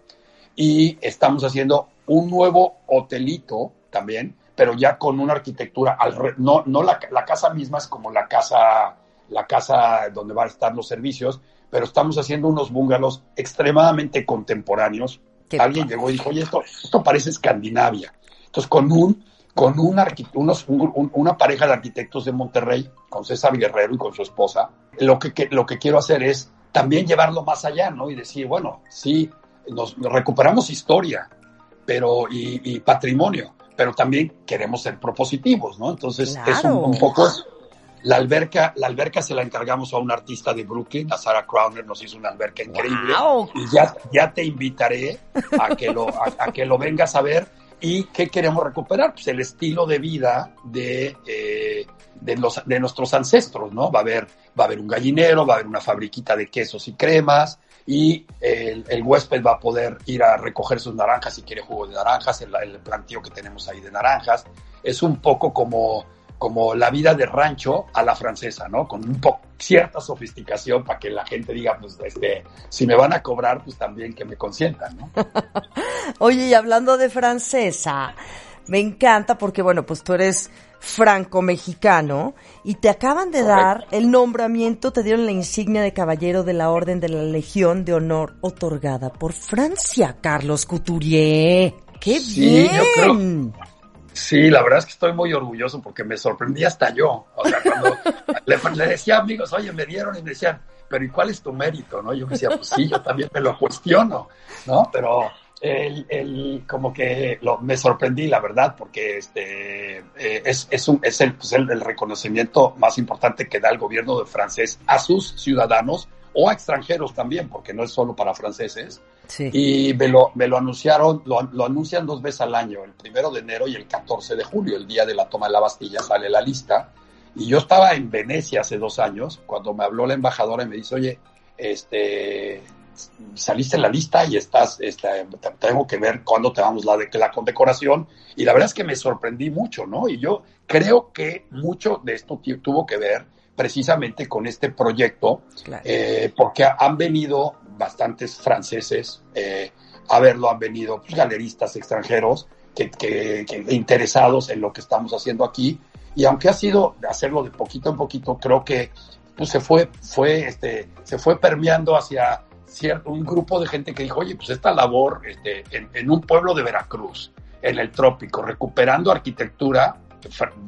y estamos haciendo un nuevo hotelito también, pero ya con una arquitectura, al no, no la, la, casa misma es como la casa, la casa donde van a estar los servicios, pero estamos haciendo unos bungalows extremadamente contemporáneos. Alguien llegó y dijo, oye, esto, esto parece Escandinavia. Entonces, con un, con un unos, una pareja de arquitectos de Monterrey, con César Guerrero y con su esposa, lo que, que, lo que quiero hacer es también llevarlo más allá, ¿no? Y decir, bueno, sí, nos recuperamos historia, pero y, patrimonio, pero también queremos ser propositivos, ¿no? Entonces es un, poco la alberca, la alberca se la encargamos a un artista de Brooklyn, a Sarah Crowner, nos hizo una alberca increíble y ya, ya te invitaré a que lo a, que lo vengas a ver y qué queremos recuperar, pues el estilo de vida de eh, de, los, de nuestros ancestros, ¿no? Va a haber va a haber un gallinero, va a haber una fabriquita de quesos y cremas, y el, el, huésped va a poder ir a recoger sus naranjas si quiere jugo de naranjas, el, el plantío que tenemos ahí de naranjas. Es un poco como, como la vida de rancho a la francesa, ¿no? Con un poco cierta sofisticación para que la gente diga, pues, este, si me van a cobrar, pues también que me consientan, ¿no? Oye, y hablando de francesa, me encanta porque, bueno, pues tú eres franco-mexicano y te acaban de dar el nombramiento, te dieron la insignia de caballero de la Orden de la Legión de Honor otorgada por Francia, Carlos Couturier. ¡Qué bien! Sí, la verdad es que estoy muy orgulloso porque me sorprendí hasta yo. O sea, cuando le, decía amigos, oye, me dieron y me decían, pero ¿y cuál es tu mérito? ¿no? Yo decía, pues sí, yo también me lo cuestiono, ¿no? Pero el, el, como que lo, me sorprendí, la verdad, porque este, eh, es, es, un, es pues, el, el, reconocimiento más importante que da el gobierno de francés a sus ciudadanos o a extranjeros también, porque no es solo para franceses. Sí. Y me lo, me lo anunciaron, lo, lo, anuncian dos veces al año, el primero de enero y el 14 de julio, el día de la toma de la Bastilla, sale la lista. Y yo estaba en Venecia hace dos años, cuando me habló la embajadora y me dice, oye, este, saliste en la lista y estás, este, tengo que ver cuándo te damos la, de, la condecoración. Y la verdad es que me sorprendí mucho, ¿no? Y yo creo que mucho de esto tuvo que ver precisamente con este proyecto, claro. eh, porque han venido bastantes franceses eh, a verlo, han venido pues, galeristas extranjeros que, que, que, interesados en lo que estamos haciendo aquí. Y aunque ha sido hacerlo de poquito en poquito, creo que pues, se fue, fue, este, se fue permeando hacia cierto, un grupo de gente que dijo, oye, pues esta labor este, en, en, un pueblo de Veracruz, en el trópico, recuperando arquitectura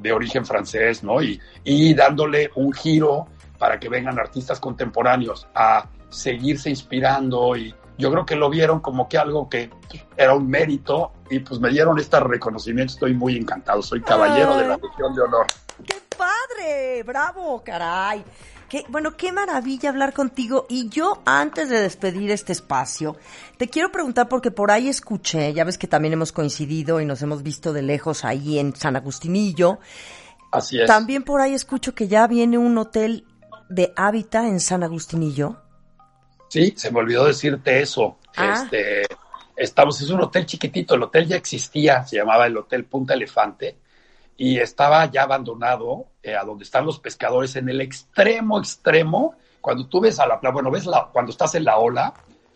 de origen francés, ¿no? Y, y dándole un giro para que vengan artistas contemporáneos a seguirse inspirando y yo creo que lo vieron como que algo que era un mérito y pues me dieron este reconocimiento, estoy muy encantado, soy caballero Ay, de la Legión de Honor. ¡Qué padre! ¡Bravo, caray! Qué, bueno, qué maravilla hablar contigo. Y yo, antes de despedir este espacio, te quiero preguntar, porque por ahí escuché, ya ves que también hemos coincidido y nos hemos visto de lejos ahí en San Agustinillo. Así es. También por ahí escucho que ya viene un hotel de hábitat en San Agustinillo. Sí, se me olvidó decirte eso. Ah. Este, estamos, es un hotel chiquitito, el hotel ya existía, se llamaba el Hotel Punta Elefante y estaba ya abandonado eh, a donde están los pescadores en el extremo extremo cuando tú ves a la playa bueno ves la, cuando estás en la ola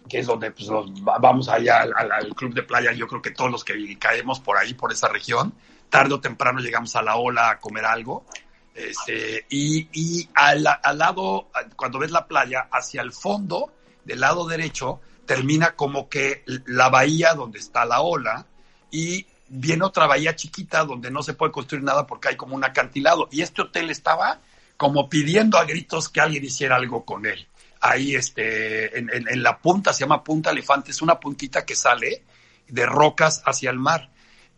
que es donde pues, nos vamos allá al, al, al, club de playa yo creo que todos los que caemos por ahí por esa región tarde o temprano llegamos a la ola a comer algo este, y, y al, al lado cuando ves la playa hacia el fondo del lado derecho termina como que la bahía donde está la ola y viene otra bahía chiquita donde no se puede construir nada porque hay como un acantilado. Y este hotel estaba como pidiendo a gritos que alguien hiciera algo con él. Ahí este, en, la punta, se llama Punta Elefante, es una puntita que sale de rocas hacia el mar.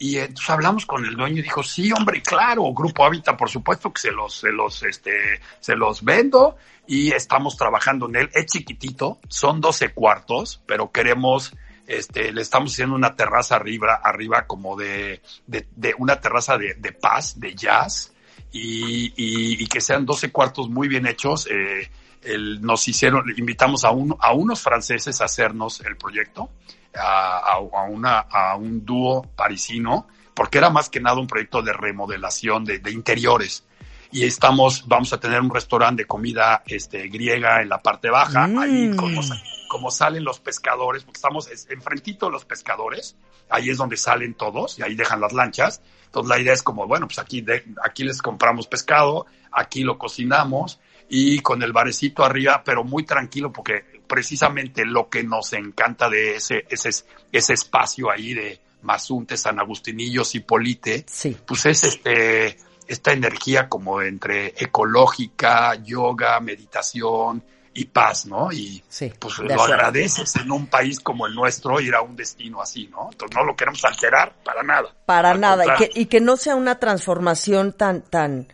Y entonces hablamos con el dueño y dijo, sí, hombre, claro, Grupo Hábitat, por supuesto que se los, se los, este, se los vendo y estamos trabajando en él. Es chiquitito, son 12 cuartos, pero queremos, este, le estamos haciendo una terraza arriba, arriba como de, de, de una terraza de, de, paz, de jazz, y, y, y, que sean 12 cuartos muy bien hechos. Eh, el, nos hicieron, invitamos a, un, a unos franceses a hacernos el proyecto a, a, una, a un dúo parisino, porque era más que nada un proyecto de remodelación de, de interiores y estamos, vamos a tener un restaurante de comida este, griega en la parte baja, mm. ahí como, como, salen los pescadores, porque estamos enfrentito de los pescadores, ahí es donde salen todos y ahí dejan las lanchas. Entonces la idea es como, bueno, pues aquí, de, aquí les compramos pescado, aquí lo cocinamos y con el barecito arriba, pero muy tranquilo porque precisamente lo que nos encanta de ese, ese, ese espacio ahí de Mazunte, San Agustinillos y Polite, sí. pues es este, esta energía como entre ecológica, yoga, meditación y paz, ¿no? Y sí, pues lo agradeces en un país como el nuestro ir a un destino así, ¿no? Entonces no lo queremos alterar para nada. Para nada, y que, y que no sea una transformación tan, tan,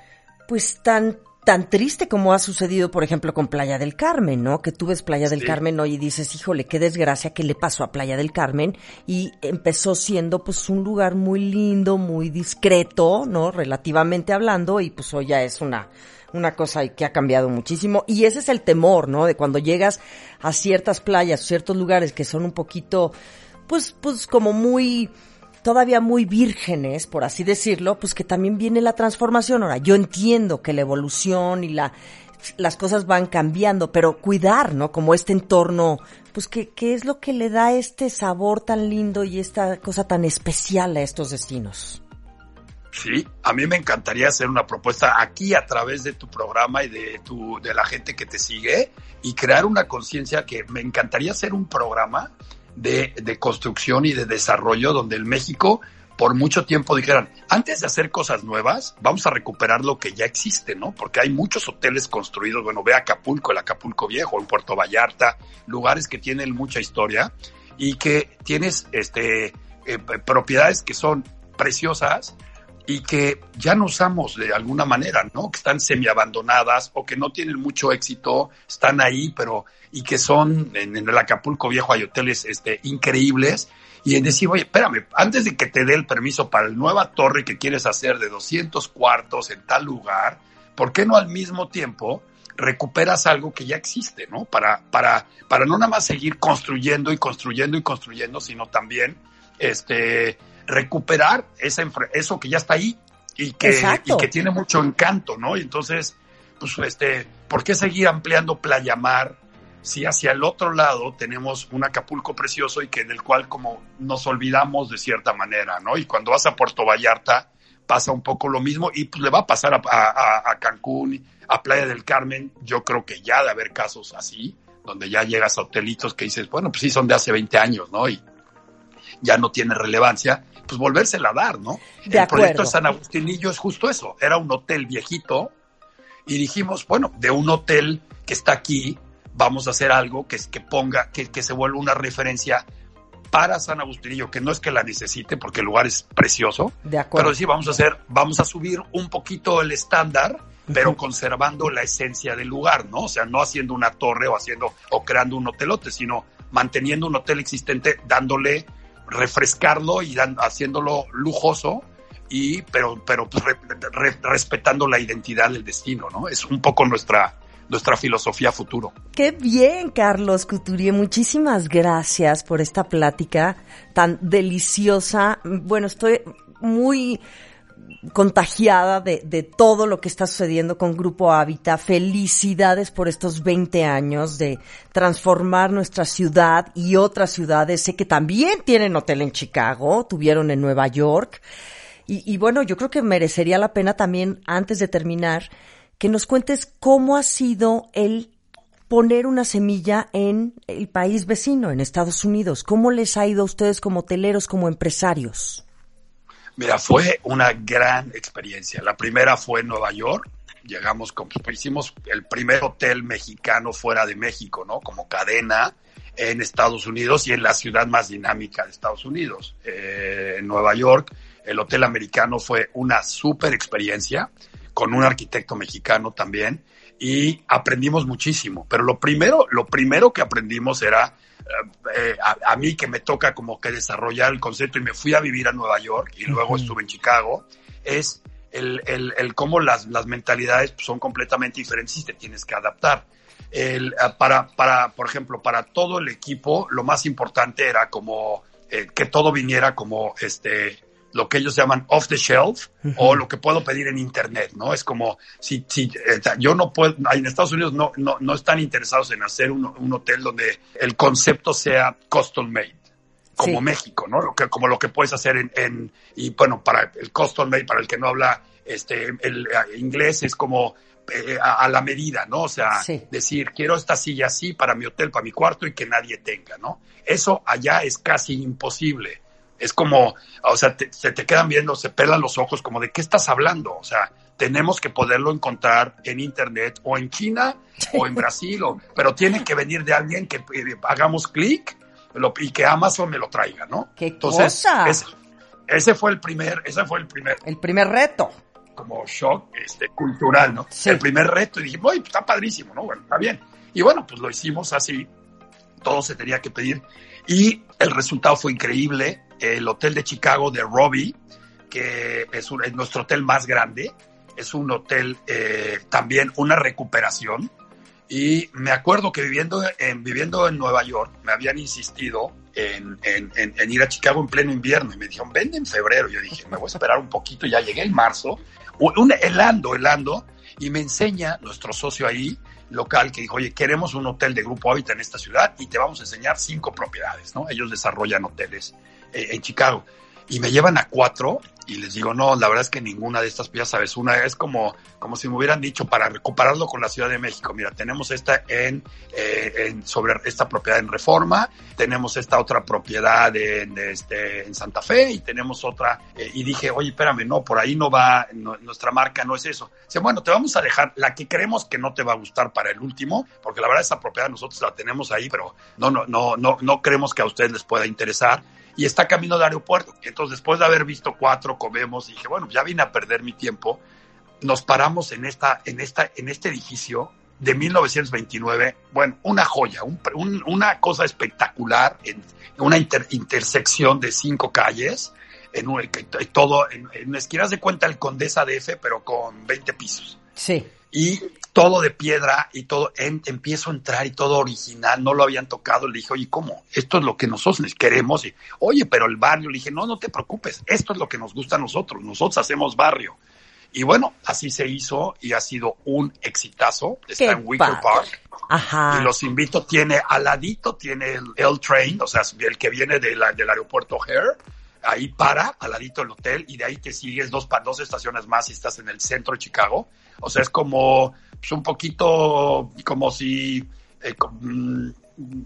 pues tan tan triste como ha sucedido, por ejemplo, con Playa del Carmen, ¿no? Que tú ves Playa del Carmen hoy y dices, híjole, qué desgracia que le pasó a Playa del Carmen y empezó siendo pues un lugar muy lindo, muy discreto, ¿no? Relativamente hablando y pues hoy ya es una una cosa que ha cambiado muchísimo y ese es el temor, ¿no? De cuando llegas a ciertas playas, ciertos lugares que son un poquito pues pues como muy todavía muy vírgenes, por así decirlo, pues que también viene la transformación. Ahora, yo entiendo que la evolución y la, las cosas van cambiando, pero cuidar, ¿no? Como este entorno, pues que, qué es lo que le da este sabor tan lindo y esta cosa tan especial a estos destinos. Sí, a mí me encantaría hacer una propuesta aquí a través de tu programa y de tu, de la gente que te sigue y crear una conciencia que me encantaría hacer un programa de, de, construcción y de desarrollo donde el México por mucho tiempo dijeran, antes de hacer cosas nuevas, vamos a recuperar lo que ya existe, ¿no? Porque hay muchos hoteles construidos, bueno, ve Acapulco, el Acapulco Viejo, en Puerto Vallarta, lugares que tienen mucha historia y que tienes este, eh, propiedades que son preciosas y que ya no usamos de alguna manera, ¿no? Que están semiabandonadas o que no tienen mucho éxito, están ahí, pero y que son en, el Acapulco Viejo hay hoteles este, increíbles y en decir, oye, espérame, antes de que te dé el permiso para la nueva torre que quieres hacer de 200 cuartos en tal lugar, ¿por qué no al mismo tiempo recuperas algo que ya existe, ¿no? Para, para, para no nada más seguir construyendo y construyendo y construyendo, sino también, este, recuperar esa, eso que ya está ahí y que, y que tiene mucho encanto, ¿no? Y entonces, pues, este, ¿por qué seguir ampliando Playa Mar si hacia el otro lado tenemos un Acapulco precioso y que del cual como nos olvidamos de cierta manera, ¿no? Y cuando vas a Puerto Vallarta pasa un poco lo mismo y pues le va a pasar a, a, a Cancún, a Playa del Carmen, yo creo que ya de haber casos así, donde ya llegas a hotelitos que dices, bueno, pues sí son de hace 20 años, ¿no? Y ya no tiene relevancia, pues volvérsela a dar, ¿no? De el acuerdo. proyecto de San Agustinillo es justo eso, era un hotel viejito y dijimos, bueno, de un hotel que está aquí, vamos a hacer algo que, que ponga, que, que se vuelva una referencia para San Agustinillo, que no es que la necesite porque el lugar es precioso, de acuerdo. pero sí vamos a hacer, vamos a subir un poquito el estándar, pero uh -huh. conservando la esencia del lugar, ¿no? O sea, no haciendo una torre o haciendo o creando un hotelote, sino manteniendo un hotel existente, dándole refrescarlo y dan, haciéndolo lujoso y pero pero pues, re, re, respetando la identidad del destino, ¿no? Es un poco nuestra nuestra filosofía futuro. Qué bien, Carlos Couturier. Muchísimas gracias por esta plática tan deliciosa. Bueno, estoy muy contagiada de, de, todo lo que está sucediendo con Grupo Hábitat. Felicidades por estos 20 años de transformar nuestra ciudad y otras ciudades. Sé que también tienen hotel en Chicago, tuvieron en Nueva York. Y, y bueno, yo creo que merecería la pena también, antes de terminar, que nos cuentes cómo ha sido el poner una semilla en el país vecino, en Estados Unidos. ¿Cómo les ha ido a ustedes como hoteleros, como empresarios? Mira, fue una gran experiencia. La primera fue en Nueva York. Llegamos, con, hicimos el primer hotel mexicano fuera de México, ¿no? Como cadena en Estados Unidos y en la ciudad más dinámica de Estados Unidos, eh, en Nueva York. El hotel americano fue una super experiencia con un arquitecto mexicano también y aprendimos muchísimo. Pero lo primero, lo primero que aprendimos era eh, a, mí que me toca como que desarrollar el concepto y me fui a vivir a Nueva York y luego estuve en Chicago, es el, el, el cómo las, las mentalidades son completamente diferentes y te tienes que adaptar. El, eh, para, para, por ejemplo, para todo el equipo, lo más importante era como eh, que todo viniera como este lo que ellos llaman off the shelf o lo que puedo pedir en internet, ¿no? Es como si, si eh, yo no puedo, en Estados Unidos no, no, no están interesados en hacer un, un, hotel donde el concepto sea custom made. Como México, ¿no? Lo que, como lo que puedes hacer en, en, y bueno, para el custom made, para el que no habla este, el, eh, inglés, es como eh, a, la medida, ¿no? O sea, decir, quiero esta silla así para mi hotel, para mi cuarto y que nadie tenga, ¿no? Eso allá es casi imposible es como, o sea, se te quedan viendo, se pelan los ojos, como de qué estás hablando. O sea, tenemos que poderlo encontrar en Internet o en China o en Brasil, o, pero tiene que venir de alguien que eh, hagamos clic y que Amazon me lo traiga, ¿no? ¿Qué Entonces, cosa? ese fue el primer, ese fue el primer. El primer reto. Como shock este, cultural, ¿no? El primer reto. Y dije, oye, pues, está padrísimo, ¿no? Bueno, está bien. Y bueno, pues lo hicimos así. Todo se tenía que pedir. Y el resultado fue increíble el hotel de Chicago de Robbie, que es, nuestro hotel más grande. Es un hotel eh, también una recuperación. Y me acuerdo que viviendo en, viviendo en Nueva York me habían insistido en, ir a Chicago en pleno invierno y me dijeron, vende en febrero. Yo dije, me voy a esperar un poquito. Ya llegué en marzo, un, helando, helando, y me enseña nuestro socio ahí local que dijo, oye, queremos un hotel de Grupo Hábitat en esta ciudad y te vamos a enseñar cinco propiedades, ¿no? Ellos desarrollan hoteles en Chicago. Y me llevan a cuatro y les digo, no, la verdad es que ninguna de estas, ya sabes, una es como, como si me hubieran dicho para recuperarlo con la Ciudad de México. Mira, tenemos esta en, eh, sobre esta propiedad en Reforma, tenemos esta otra propiedad en, este, en Santa Fe y tenemos otra. Eh, y dije, oye, espérame, no, por ahí no va, nuestra marca no es eso. Dice, bueno, te vamos a dejar la que creemos que no te va a gustar para el último, porque la verdad esa propiedad nosotros la tenemos ahí, pero no, no, no, no, no creemos que a ustedes les pueda interesar y está camino del aeropuerto. Entonces, después de haber visto cuatro, comemos, dije, bueno, ya vine a perder mi tiempo. Nos paramos en, esta, en, esta, en este edificio de 1929, bueno, una joya, una cosa espectacular, en una intersección de cinco calles, en todo, en, en esquinas de cuenta el Condesa DF, pero con 20 pisos. Sí y todo de piedra y todo, empiezo a entrar y todo original, no lo habían tocado, le dije, oye, ¿cómo? Esto es lo que nosotros queremos, y, oye, pero el barrio, le dije, no, no te preocupes, esto es lo que nos gusta a nosotros, nosotros hacemos barrio. Y bueno, así se hizo y ha sido un exitazo, está en Wicker Park. Ajá. Y los invito, tiene al ladito, tiene el L-Train, o sea, el que viene de la, del aeropuerto Hare, ahí para, al ladito del hotel, y de ahí te sigues dos, dos estaciones más y estás en el centro de Chicago o sea, es como pues, un poquito como si eh, mm,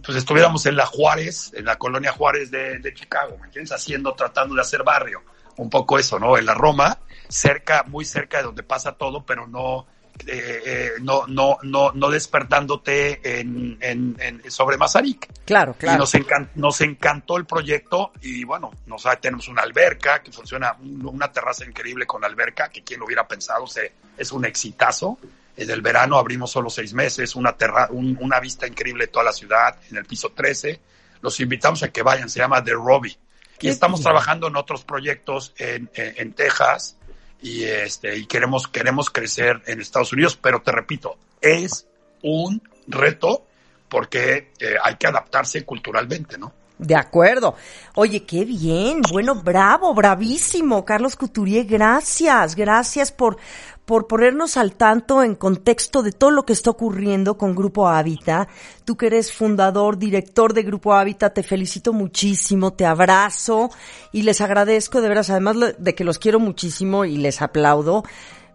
pues estuviéramos en la Juárez, en la colonia Juárez de, Chicago, ¿me entiendes? Haciendo, tratando de hacer barrio. Un poco eso, ¿no? En la Roma, cerca, muy cerca de donde pasa todo, pero no, eh, eh, no, no, no, no despertándote en, en, sobre Mazarik. Claro, claro. Y nos, nos encantó el proyecto y bueno, nos, tenemos una alberca que funciona, una terraza increíble con alberca, que quien lo hubiera pensado, se, es un exitazo. En el verano abrimos solo seis meses, una, terra, una vista increíble de toda la ciudad, en el piso 13. Los invitamos a que vayan, se llama The Robbie. Y estamos trabajando en otros proyectos en, en Texas, y este y queremos queremos crecer en Estados Unidos, pero te repito, es un reto porque eh, hay que adaptarse culturalmente, ¿no? De acuerdo. Oye, qué bien. Bueno, bravo, bravísimo. Carlos Couturier, gracias. Gracias por, por ponernos al tanto en contexto de todo lo que está ocurriendo con Grupo Hábitat. Tú que eres fundador, director de Grupo Hábitat, te felicito muchísimo, te abrazo y les agradezco de veras, además de que los quiero muchísimo y les aplaudo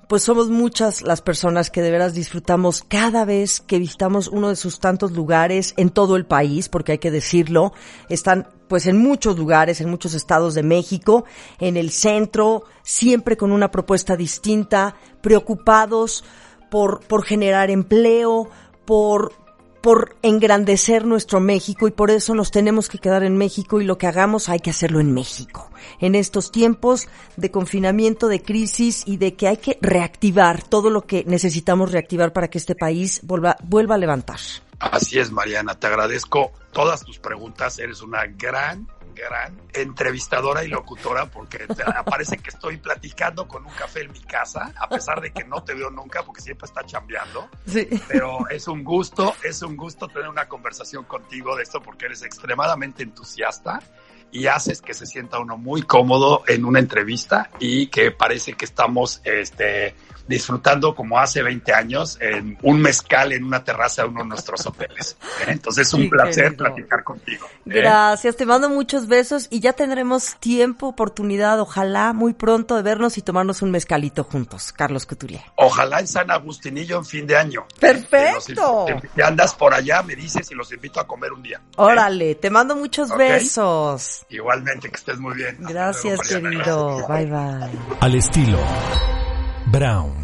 pues somos muchas las personas que de veras disfrutamos cada vez que visitamos uno de sus tantos lugares en todo el país, porque hay que decirlo, están pues en muchos lugares, en muchos estados de México, en el centro, siempre con una propuesta distinta, preocupados por, por generar empleo, por, por engrandecer nuestro México y por eso nos tenemos que quedar en México y lo que hagamos hay que hacerlo en México. En estos tiempos de confinamiento, de crisis y de que hay que reactivar todo lo que necesitamos reactivar para que este país vuelva, vuelva a levantar. Así es, Mariana. Te agradezco todas tus preguntas. Eres una gran gran entrevistadora y locutora porque parece que estoy platicando con un café en mi casa, a pesar de que no te veo nunca porque siempre está chambeando. Sí. Pero es un gusto, es un gusto tener una conversación contigo de esto porque eres extremadamente entusiasta y haces que se sienta uno muy cómodo en una entrevista y que parece que estamos este, disfrutando como hace 20 años en un mezcal en una terraza de uno de nuestros hoteles. ¿eh? Entonces es un placer platicar contigo. ¿eh? Gracias, te mando muchos besos y ya tendremos tiempo, oportunidad, ojalá muy pronto de vernos y tomarnos un mezcalito juntos, Carlos Couturier. Ojalá en San Agustinillo en fin de año. Perfecto. Si andas por allá, me dices y los invito a comer un día. ¿eh? Órale, te mando muchos okay. besos. Igualmente, que estés muy bien. Gracias, luego, querido. Bye, bye. Al estilo Brown.